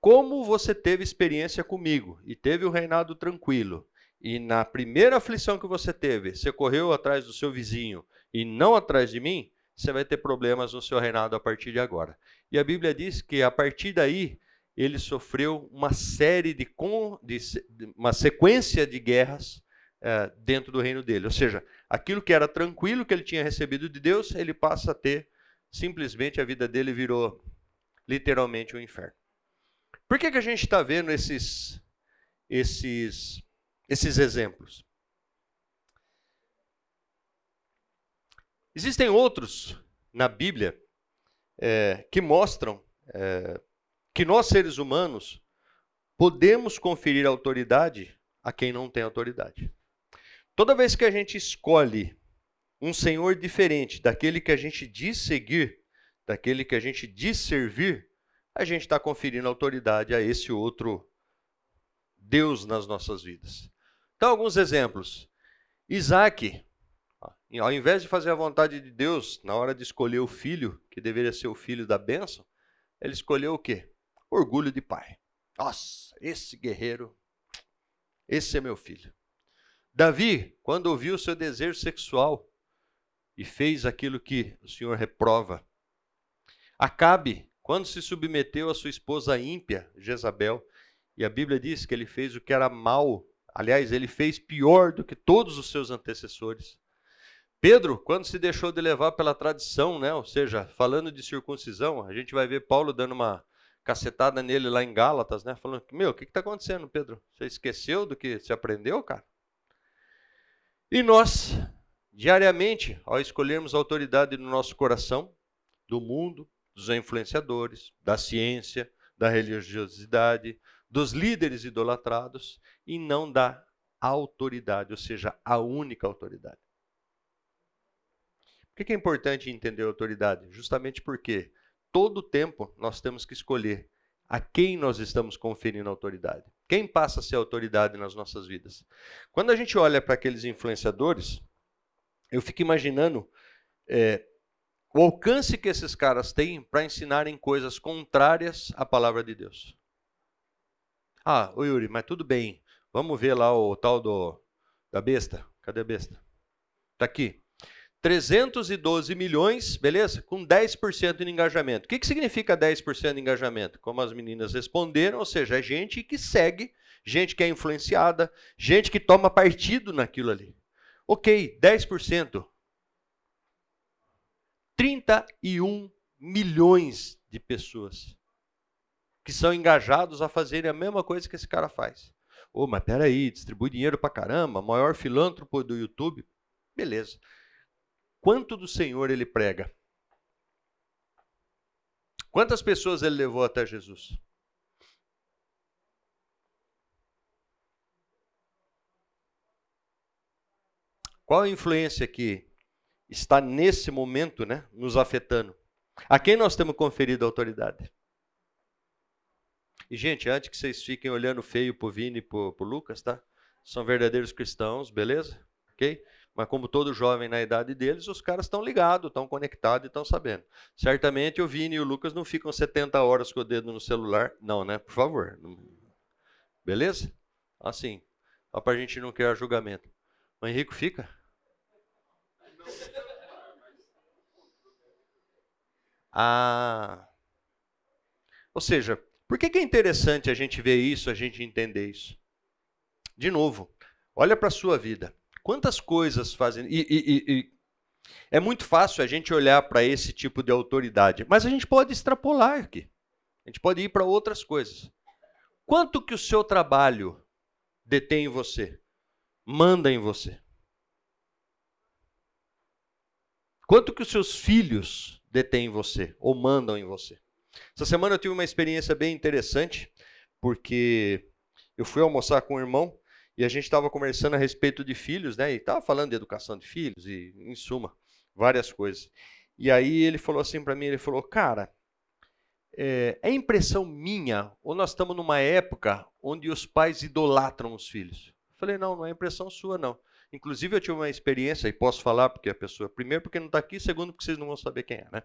Como você teve experiência comigo e teve o um reinado tranquilo, e na primeira aflição que você teve, você correu atrás do seu vizinho e não atrás de mim, você vai ter problemas no seu reinado a partir de agora. E a Bíblia diz que a partir daí ele sofreu uma série de, de uma sequência de guerras é, dentro do reino dele. Ou seja, aquilo que era tranquilo que ele tinha recebido de Deus, ele passa a ter simplesmente a vida dele virou literalmente um inferno. Por que, que a gente está vendo esses, esses, esses exemplos? Existem outros na Bíblia é, que mostram é, que nós, seres humanos, podemos conferir autoridade a quem não tem autoridade. Toda vez que a gente escolhe um senhor diferente daquele que a gente diz seguir, daquele que a gente diz servir, a gente está conferindo autoridade a esse outro Deus nas nossas vidas. Então, alguns exemplos. Isaac, ao invés de fazer a vontade de Deus na hora de escolher o filho, que deveria ser o filho da bênção, ele escolheu o quê? Orgulho de pai. Nossa, esse guerreiro, esse é meu filho. Davi, quando ouviu o seu desejo sexual e fez aquilo que o Senhor reprova. Acabe, quando se submeteu à sua esposa ímpia, Jezabel, e a Bíblia diz que ele fez o que era mal, aliás, ele fez pior do que todos os seus antecessores. Pedro, quando se deixou de levar pela tradição, né? ou seja, falando de circuncisão, a gente vai ver Paulo dando uma cacetada nele lá em Gálatas, né? falando: Meu, o que está acontecendo, Pedro? Você esqueceu do que se aprendeu, cara? E nós, diariamente, ao escolhermos a autoridade no nosso coração, do mundo, dos influenciadores, da ciência, da religiosidade, dos líderes idolatrados, e não da autoridade, ou seja, a única autoridade. Por que é importante entender a autoridade? Justamente porque todo tempo nós temos que escolher a quem nós estamos conferindo autoridade. Quem passa a ser autoridade nas nossas vidas? Quando a gente olha para aqueles influenciadores, eu fico imaginando é, o alcance que esses caras têm para ensinarem coisas contrárias à palavra de Deus. Ah, o Yuri, mas tudo bem. Vamos ver lá o tal do da besta. Cadê a besta? Está aqui. 312 milhões, beleza? Com 10% de engajamento. O que, que significa 10% de engajamento? Como as meninas responderam, ou seja, é gente que segue, gente que é influenciada, gente que toma partido naquilo ali. Ok, 10%. 31 milhões de pessoas que são engajados a fazerem a mesma coisa que esse cara faz. Ô, oh, mas peraí, distribui dinheiro pra caramba, maior filântropo do YouTube. Beleza quanto do Senhor ele prega? Quantas pessoas ele levou até Jesus? Qual a influência que está nesse momento né, nos afetando? A quem nós temos conferido autoridade? E, gente, antes que vocês fiquem olhando feio pro Vini e pro, pro Lucas, tá? São verdadeiros cristãos, beleza? Ok? Mas como todo jovem na idade deles, os caras estão ligados, estão conectados e estão sabendo. Certamente o Vini e o Lucas não ficam 70 horas com o dedo no celular. Não, né? Por favor. Beleza? Assim. Só para a gente não criar julgamento. O Henrico fica? Ah. Ou seja, por que, que é interessante a gente ver isso, a gente entender isso? De novo, olha para a sua vida. Quantas coisas fazem. E, e, e, é muito fácil a gente olhar para esse tipo de autoridade, mas a gente pode extrapolar aqui. A gente pode ir para outras coisas. Quanto que o seu trabalho detém em você? Manda em você? Quanto que os seus filhos detêm em você ou mandam em você? Essa semana eu tive uma experiência bem interessante, porque eu fui almoçar com um irmão e a gente estava conversando a respeito de filhos, né? E estava falando de educação de filhos e, em suma, várias coisas. E aí ele falou assim para mim, ele falou, cara, é, é, impressão minha ou nós estamos numa época onde os pais idolatram os filhos? Eu falei, não, não é impressão sua, não. Inclusive eu tive uma experiência, e posso falar porque a pessoa, primeiro porque não está aqui, segundo porque vocês não vão saber quem é, né?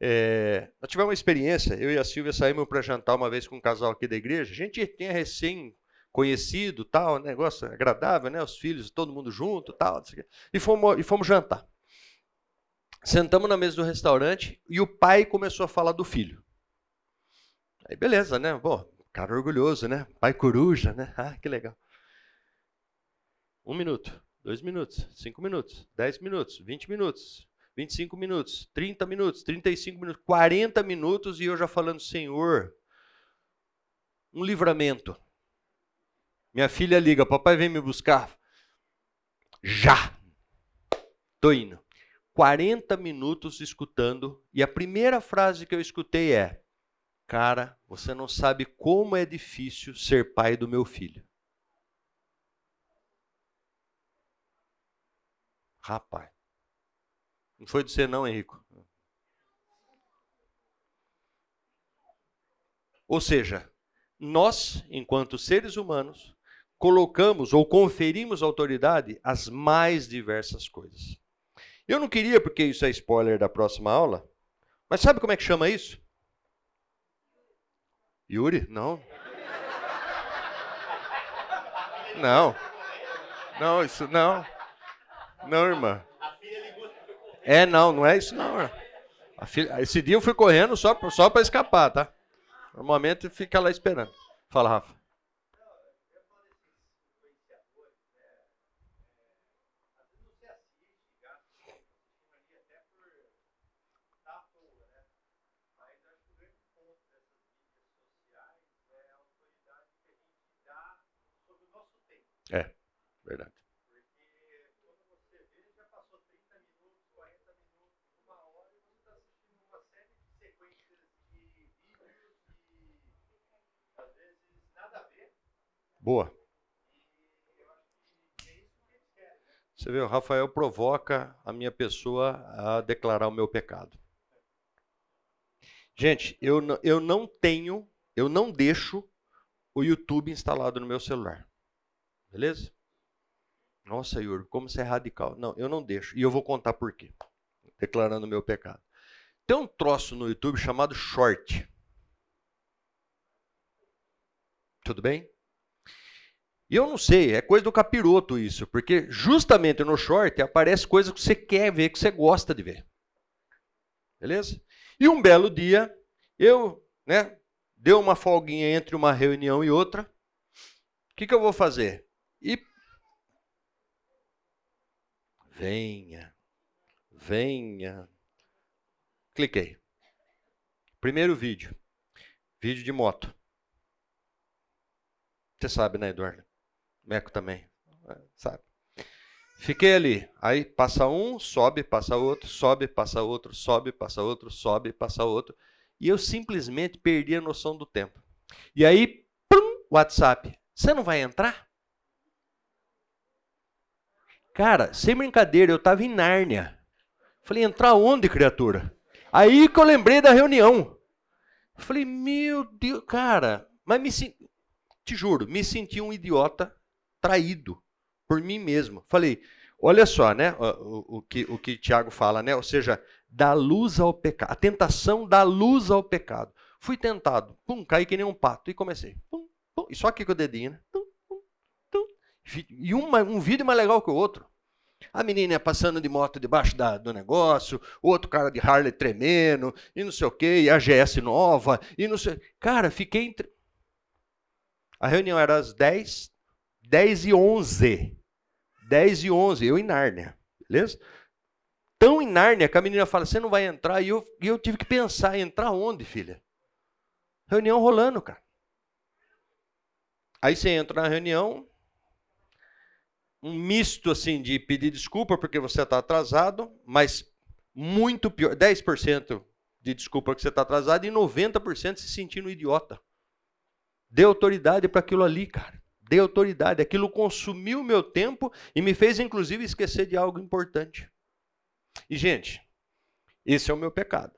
É, nós uma experiência, eu e a Silvia saímos para jantar uma vez com um casal aqui da igreja, a gente tinha recém conhecido, tal, negócio agradável, né? Os filhos, todo mundo junto, tal. E fomos, e fomos jantar. Sentamos na mesa do restaurante e o pai começou a falar do filho. Aí beleza, né? Pô, cara orgulhoso, né? Pai coruja, né? (laughs) Ah, que legal. Um minuto, dois minutos, cinco minutos, dez minutos, vinte minutos, 25 minutos, 30 minutos, 35 minutos, 40 minutos e eu já falando, Senhor, um livramento. Minha filha liga, papai vem me buscar. Já. Tô indo. 40 minutos escutando e a primeira frase que eu escutei é: Cara, você não sabe como é difícil ser pai do meu filho. Rapaz. Não foi de você não, Henrico. Ou seja, nós, enquanto seres humanos, colocamos ou conferimos autoridade às mais diversas coisas. Eu não queria, porque isso é spoiler da próxima aula, mas sabe como é que chama isso? Yuri? Não. Não. Não, isso não. Não, irmã. É, não, não é isso não. Irmã. Filha, esse dia eu fui correndo só, só para escapar, tá? Normalmente fica lá esperando. Fala, Rafa. É, verdade. Boa. Você vê, o Rafael provoca a minha pessoa a declarar o meu pecado. Gente, eu, eu não tenho, eu não deixo o YouTube instalado no meu celular. Beleza? Nossa, Yuri, como você é radical. Não, eu não deixo. E eu vou contar por quê. Declarando o meu pecado. Tem um troço no YouTube chamado short. Tudo bem? E eu não sei, é coisa do capiroto isso, porque justamente no short aparece coisa que você quer ver, que você gosta de ver. Beleza? E um belo dia, eu, né, deu uma folguinha entre uma reunião e outra. O que, que eu vou fazer? E venha, venha. Cliquei. Primeiro vídeo. Vídeo de moto. Você sabe, né, Eduardo? Meco também, é, sabe? Fiquei ali. Aí passa um, sobe, passa outro, sobe, passa outro, sobe, passa outro, sobe, passa outro. E eu simplesmente perdi a noção do tempo. E aí, pum, WhatsApp. Você não vai entrar? Cara, sem brincadeira, eu estava em Nárnia. Falei, entrar onde, criatura? Aí que eu lembrei da reunião. Falei, meu Deus, cara, mas me te juro, me senti um idiota traído por mim mesmo. Falei, olha só, né, o, o, que, o que Tiago fala, né? Ou seja, dá luz ao pecado. A tentação dá luz ao pecado. Fui tentado, pum, caí que nem um pato e comecei. Pum, pum, e só aqui com o dedinho, né? Tum, tum, tum. E uma, um vídeo mais legal que o outro. A menina passando de moto debaixo da, do negócio, o outro cara de Harley tremendo, e não sei o quê, e a GS nova, e não sei. Cara, fiquei. Entre... A reunião era às 10, 10 e 11. 10 e 11, eu em Nárnia, beleza? Tão em Nárnia que a menina fala: Você não vai entrar? E eu, e eu tive que pensar: Entrar onde, filha? Reunião rolando, cara. Aí você entra na reunião, um misto assim de pedir desculpa porque você está atrasado, mas muito pior: 10% de desculpa porque você está atrasado e 90% se sentindo idiota. Dê autoridade para aquilo ali, cara dei autoridade. Aquilo consumiu meu tempo e me fez, inclusive, esquecer de algo importante. E, gente, esse é o meu pecado.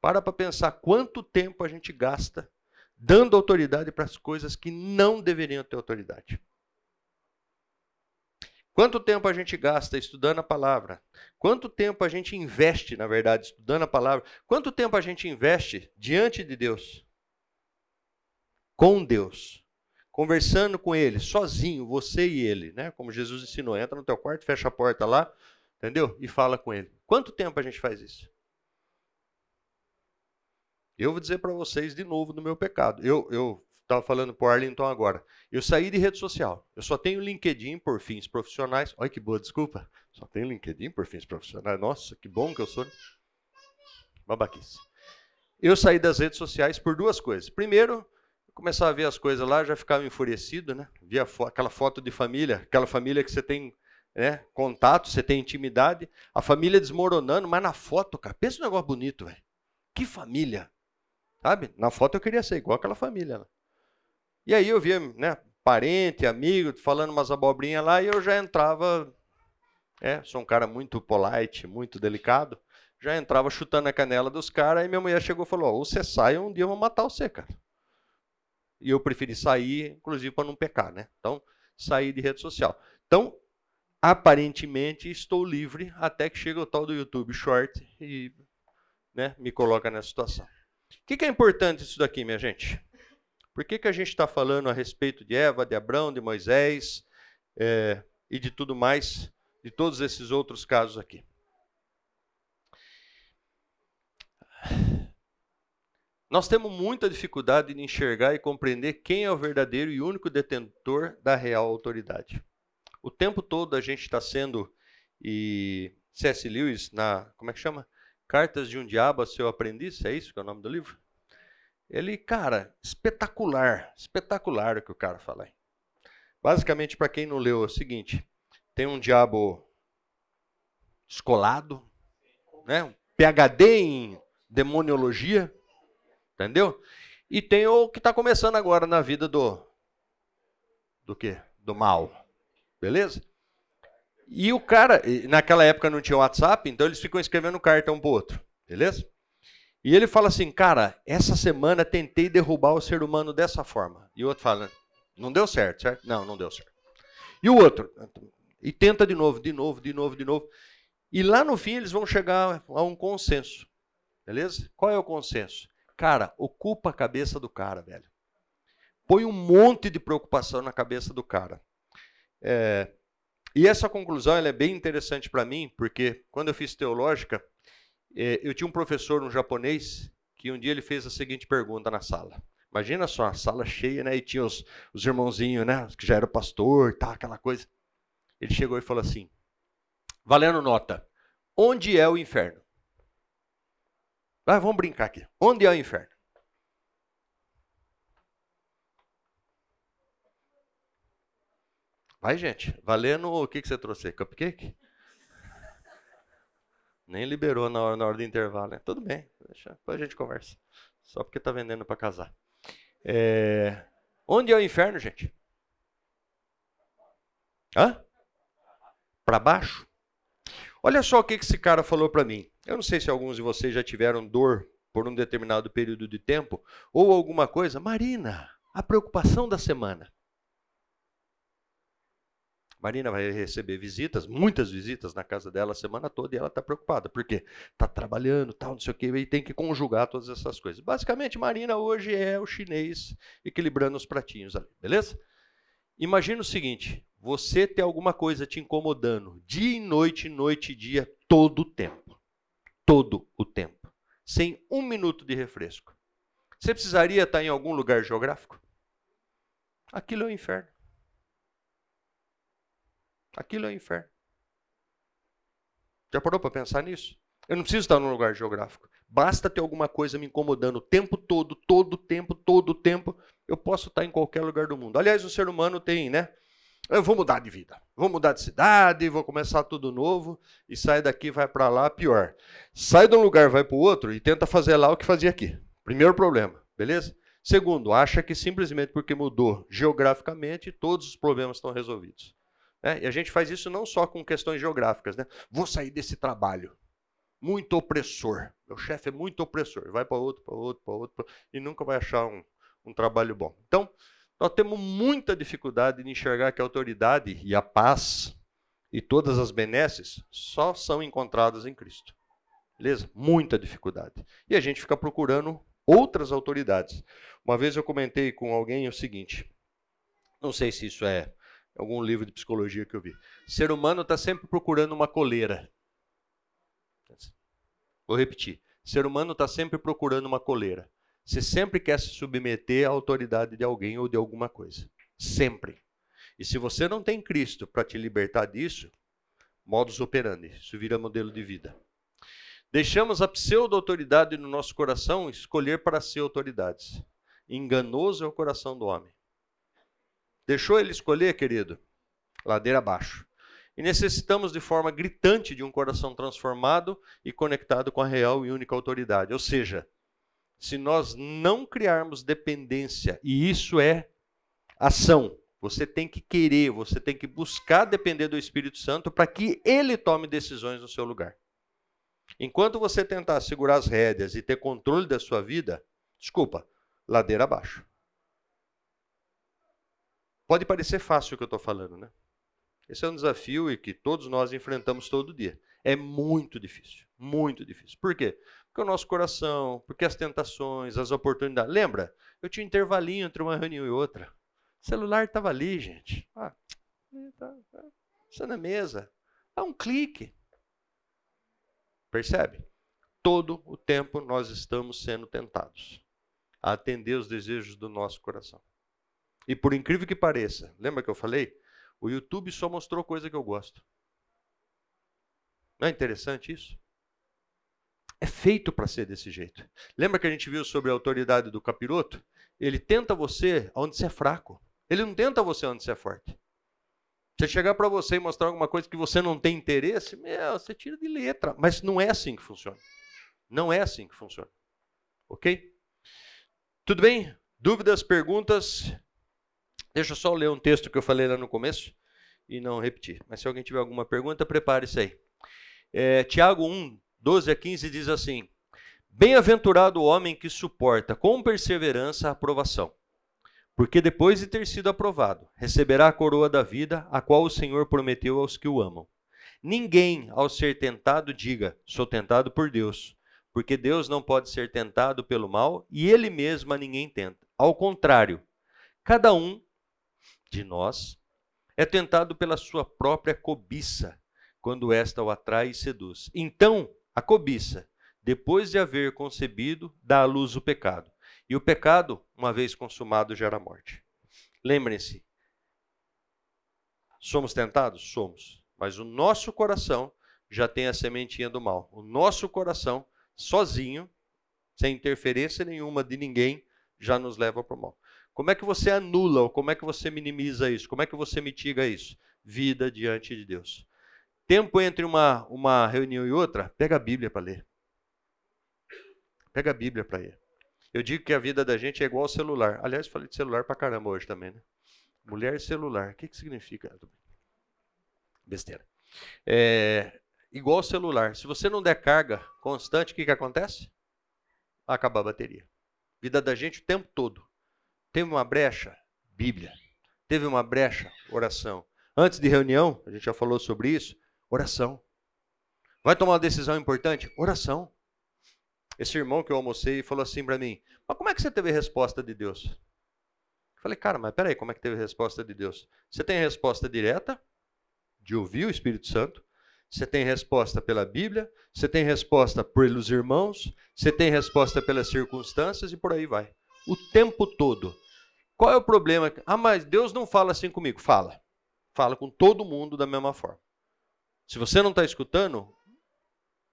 Para para pensar quanto tempo a gente gasta dando autoridade para as coisas que não deveriam ter autoridade. Quanto tempo a gente gasta estudando a palavra? Quanto tempo a gente investe, na verdade, estudando a palavra? Quanto tempo a gente investe diante de Deus? Com Deus conversando com ele, sozinho, você e ele, né? Como Jesus ensinou, entra no teu quarto, fecha a porta lá, entendeu? E fala com ele. Quanto tempo a gente faz isso? Eu vou dizer para vocês de novo do meu pecado. Eu eu estava falando para o Arlington agora. Eu saí de rede social. Eu só tenho LinkedIn por fins profissionais. Olha que boa desculpa. Só tenho LinkedIn por fins profissionais. Nossa, que bom que eu sou. Babaquice. Eu saí das redes sociais por duas coisas. Primeiro, começava a ver as coisas lá, já ficava enfurecido, né? Via fo aquela foto de família, aquela família que você tem né, contato, você tem intimidade, a família desmoronando, mas na foto, cara, pensa um negócio bonito, velho. Que família. Sabe? Na foto eu queria ser igual aquela família. Né? E aí eu via, né, parente, amigo, falando umas abobrinhas lá, e eu já entrava. É, sou um cara muito polite, muito delicado. Já entrava chutando a canela dos caras, e minha mulher chegou e falou: ou você sai, um dia eu vou matar você, cara. E eu preferi sair, inclusive para não pecar, né? Então, sair de rede social. Então, aparentemente estou livre até que chega o tal do YouTube Short e né, me coloca nessa situação. O que, que é importante isso daqui, minha gente? Por que, que a gente está falando a respeito de Eva, de Abraão, de Moisés é, e de tudo mais, de todos esses outros casos aqui? Nós temos muita dificuldade de enxergar e compreender quem é o verdadeiro e único detentor da real autoridade. O tempo todo a gente está sendo, e C.S. Lewis, na, como é que chama? Cartas de um Diabo a seu aprendiz, é isso que é o nome do livro? Ele, cara, espetacular, espetacular o que o cara fala aí. Basicamente, para quem não leu, é o seguinte: tem um diabo escolado, né? PhD em demoniologia, entendeu? E tem o que está começando agora na vida do do que? Do mal, beleza? E o cara, naquela época não tinha WhatsApp, então eles ficam escrevendo carta um pro outro, beleza? E ele fala assim, cara, essa semana tentei derrubar o ser humano dessa forma. E o outro fala, não deu certo, certo? Não, não deu certo. E o outro, e tenta de novo, de novo, de novo, de novo. E lá no fim eles vão chegar a um consenso. Beleza? Qual é o consenso? Cara, ocupa a cabeça do cara, velho. Põe um monte de preocupação na cabeça do cara. É, e essa conclusão é bem interessante para mim, porque quando eu fiz teológica, é, eu tinha um professor, um japonês, que um dia ele fez a seguinte pergunta na sala. Imagina só, a sala cheia, né? E tinha os, os irmãozinhos, né? Que já era pastor, tá, aquela coisa. Ele chegou e falou assim: Valendo nota, onde é o inferno? Ah, vamos brincar aqui. Onde é o inferno? Vai, gente. Valendo o que, que você trouxe? Cupcake? Nem liberou na hora, na hora do intervalo, né? Tudo bem, deixa, depois a gente conversa. Só porque está vendendo para casar. É... Onde é o inferno, gente? Hã? Para baixo? Olha só o que esse cara falou para mim. Eu não sei se alguns de vocês já tiveram dor por um determinado período de tempo ou alguma coisa. Marina, a preocupação da semana. Marina vai receber visitas, muitas visitas na casa dela a semana toda e ela está preocupada, porque está trabalhando, tal, não sei o quê, e tem que conjugar todas essas coisas. Basicamente, Marina hoje é o chinês equilibrando os pratinhos ali, beleza? Imagina o seguinte: você ter alguma coisa te incomodando dia e noite, noite e dia, todo o tempo. Todo o tempo. Sem um minuto de refresco. Você precisaria estar em algum lugar geográfico? Aquilo é o inferno. Aquilo é o inferno. Já parou para pensar nisso? Eu não preciso estar num lugar geográfico. Basta ter alguma coisa me incomodando o tempo todo, todo o tempo, todo o tempo. Eu posso estar em qualquer lugar do mundo. Aliás, o ser humano tem, né? Eu vou mudar de vida. Vou mudar de cidade, vou começar tudo novo. E sai daqui, vai para lá, pior. Sai de um lugar, vai para o outro e tenta fazer lá o que fazia aqui. Primeiro problema, beleza? Segundo, acha que simplesmente porque mudou geograficamente, todos os problemas estão resolvidos. É, e a gente faz isso não só com questões geográficas. Né? Vou sair desse trabalho. Muito opressor. Meu chefe é muito opressor. Vai para outro, para outro, para outro, e nunca vai achar um, um trabalho bom. Então, nós temos muita dificuldade de enxergar que a autoridade e a paz e todas as benesses só são encontradas em Cristo. Beleza? Muita dificuldade. E a gente fica procurando outras autoridades. Uma vez eu comentei com alguém o seguinte: não sei se isso é algum livro de psicologia que eu vi. Ser humano está sempre procurando uma coleira. Vou repetir. Ser humano está sempre procurando uma coleira. Você sempre quer se submeter à autoridade de alguém ou de alguma coisa. Sempre. E se você não tem Cristo para te libertar disso, modus operandi, isso vira modelo de vida. Deixamos a pseudo-autoridade no nosso coração escolher para ser autoridades. Enganoso é o coração do homem. Deixou ele escolher, querido? Ladeira abaixo. E necessitamos de forma gritante de um coração transformado e conectado com a real e única autoridade. Ou seja, se nós não criarmos dependência, e isso é ação, você tem que querer, você tem que buscar depender do Espírito Santo para que ele tome decisões no seu lugar. Enquanto você tentar segurar as rédeas e ter controle da sua vida, desculpa, ladeira abaixo. Pode parecer fácil o que eu estou falando, né? Esse é um desafio e que todos nós enfrentamos todo dia. É muito difícil, muito difícil. Por quê? Porque o nosso coração, porque as tentações, as oportunidades. Lembra? Eu tinha um intervalinho entre uma reunião e outra. O celular estava ali, gente. Ah, tá, tá. Isso é na mesa. Dá um clique. Percebe? Todo o tempo nós estamos sendo tentados a atender os desejos do nosso coração. E por incrível que pareça, lembra que eu falei? O YouTube só mostrou coisa que eu gosto. Não é interessante isso? É feito para ser desse jeito. Lembra que a gente viu sobre a autoridade do capiroto? Ele tenta você onde você é fraco. Ele não tenta você onde você é forte. Se chegar para você e mostrar alguma coisa que você não tem interesse, meu, você tira de letra. Mas não é assim que funciona. Não é assim que funciona. Ok? Tudo bem? Dúvidas, perguntas? Deixa eu só ler um texto que eu falei lá no começo e não repetir. Mas se alguém tiver alguma pergunta, prepare-se aí. É, Tiago 1, 12 a 15 diz assim: Bem-aventurado o homem que suporta com perseverança a aprovação porque depois de ter sido aprovado, receberá a coroa da vida, a qual o Senhor prometeu aos que o amam. Ninguém, ao ser tentado, diga: Sou tentado por Deus, porque Deus não pode ser tentado pelo mal e ele mesmo a ninguém tenta. Ao contrário, cada um de nós é tentado pela sua própria cobiça, quando esta o atrai e seduz. Então, a cobiça, depois de haver concebido, dá à luz o pecado. E o pecado, uma vez consumado, gera morte. Lembrem-se, somos tentados? Somos. Mas o nosso coração já tem a sementinha do mal. O nosso coração, sozinho, sem interferência nenhuma de ninguém, já nos leva para o mal. Como é que você anula ou como é que você minimiza isso? Como é que você mitiga isso? Vida diante de Deus. Tempo entre uma, uma reunião e outra, pega a Bíblia para ler. Pega a Bíblia para ler. Eu digo que a vida da gente é igual ao celular. Aliás, falei de celular pra caramba hoje também, né? Mulher celular. O que, que significa? Besteira. É, igual ao celular. Se você não der carga constante, o que, que acontece? Acaba a bateria. Vida da gente o tempo todo. Teve uma brecha? Bíblia. Teve uma brecha? Oração. Antes de reunião, a gente já falou sobre isso, oração. Vai tomar uma decisão importante? Oração. Esse irmão que eu almocei falou assim para mim: Mas como é que você teve resposta de Deus? Eu falei, cara, mas peraí, como é que teve resposta de Deus? Você tem resposta direta, de ouvir o Espírito Santo, você tem resposta pela Bíblia, você tem resposta pelos irmãos, você tem resposta pelas circunstâncias e por aí vai. O tempo todo. Qual é o problema? Ah, mas Deus não fala assim comigo. Fala. Fala com todo mundo da mesma forma. Se você não está escutando,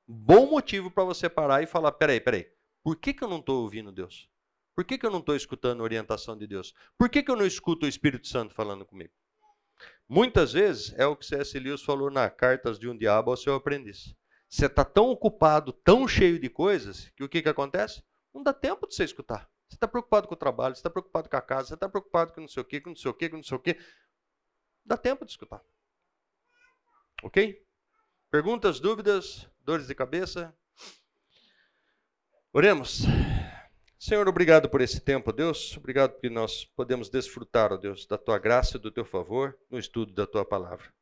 bom motivo para você parar e falar: peraí, peraí, por que, que eu não estou ouvindo Deus? Por que, que eu não estou escutando a orientação de Deus? Por que, que eu não escuto o Espírito Santo falando comigo? Muitas vezes é o que C.S. Lewis falou na Cartas de um Diabo ao seu aprendiz. Você está tão ocupado, tão cheio de coisas, que o que, que acontece? Não dá tempo de você escutar. Você está preocupado com o trabalho, você está preocupado com a casa, você está preocupado com não sei o quê, com não sei o quê, com não sei o quê. Dá tempo de escutar. Ok? Perguntas, dúvidas? Dores de cabeça? Oremos. Senhor, obrigado por esse tempo, Deus. Obrigado porque nós podemos desfrutar, ó Deus, da tua graça e do teu favor no estudo da tua palavra.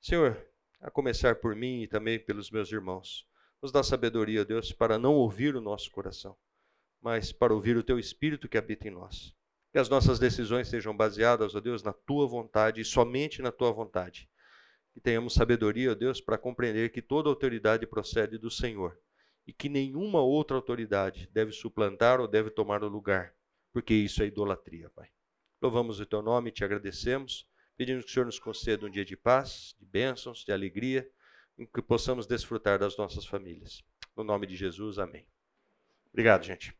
Senhor, a começar por mim e também pelos meus irmãos, nos dá sabedoria, Deus, para não ouvir o nosso coração, mas para ouvir o teu espírito que habita em nós. Que as nossas decisões sejam baseadas, ó Deus, na tua vontade e somente na tua vontade que tenhamos sabedoria, ó Deus, para compreender que toda autoridade procede do Senhor e que nenhuma outra autoridade deve suplantar ou deve tomar o lugar, porque isso é idolatria, Pai. Louvamos o teu nome e te agradecemos. Pedimos que o Senhor nos conceda um dia de paz, de bênçãos, de alegria, em que possamos desfrutar das nossas famílias. No nome de Jesus, amém. Obrigado, gente.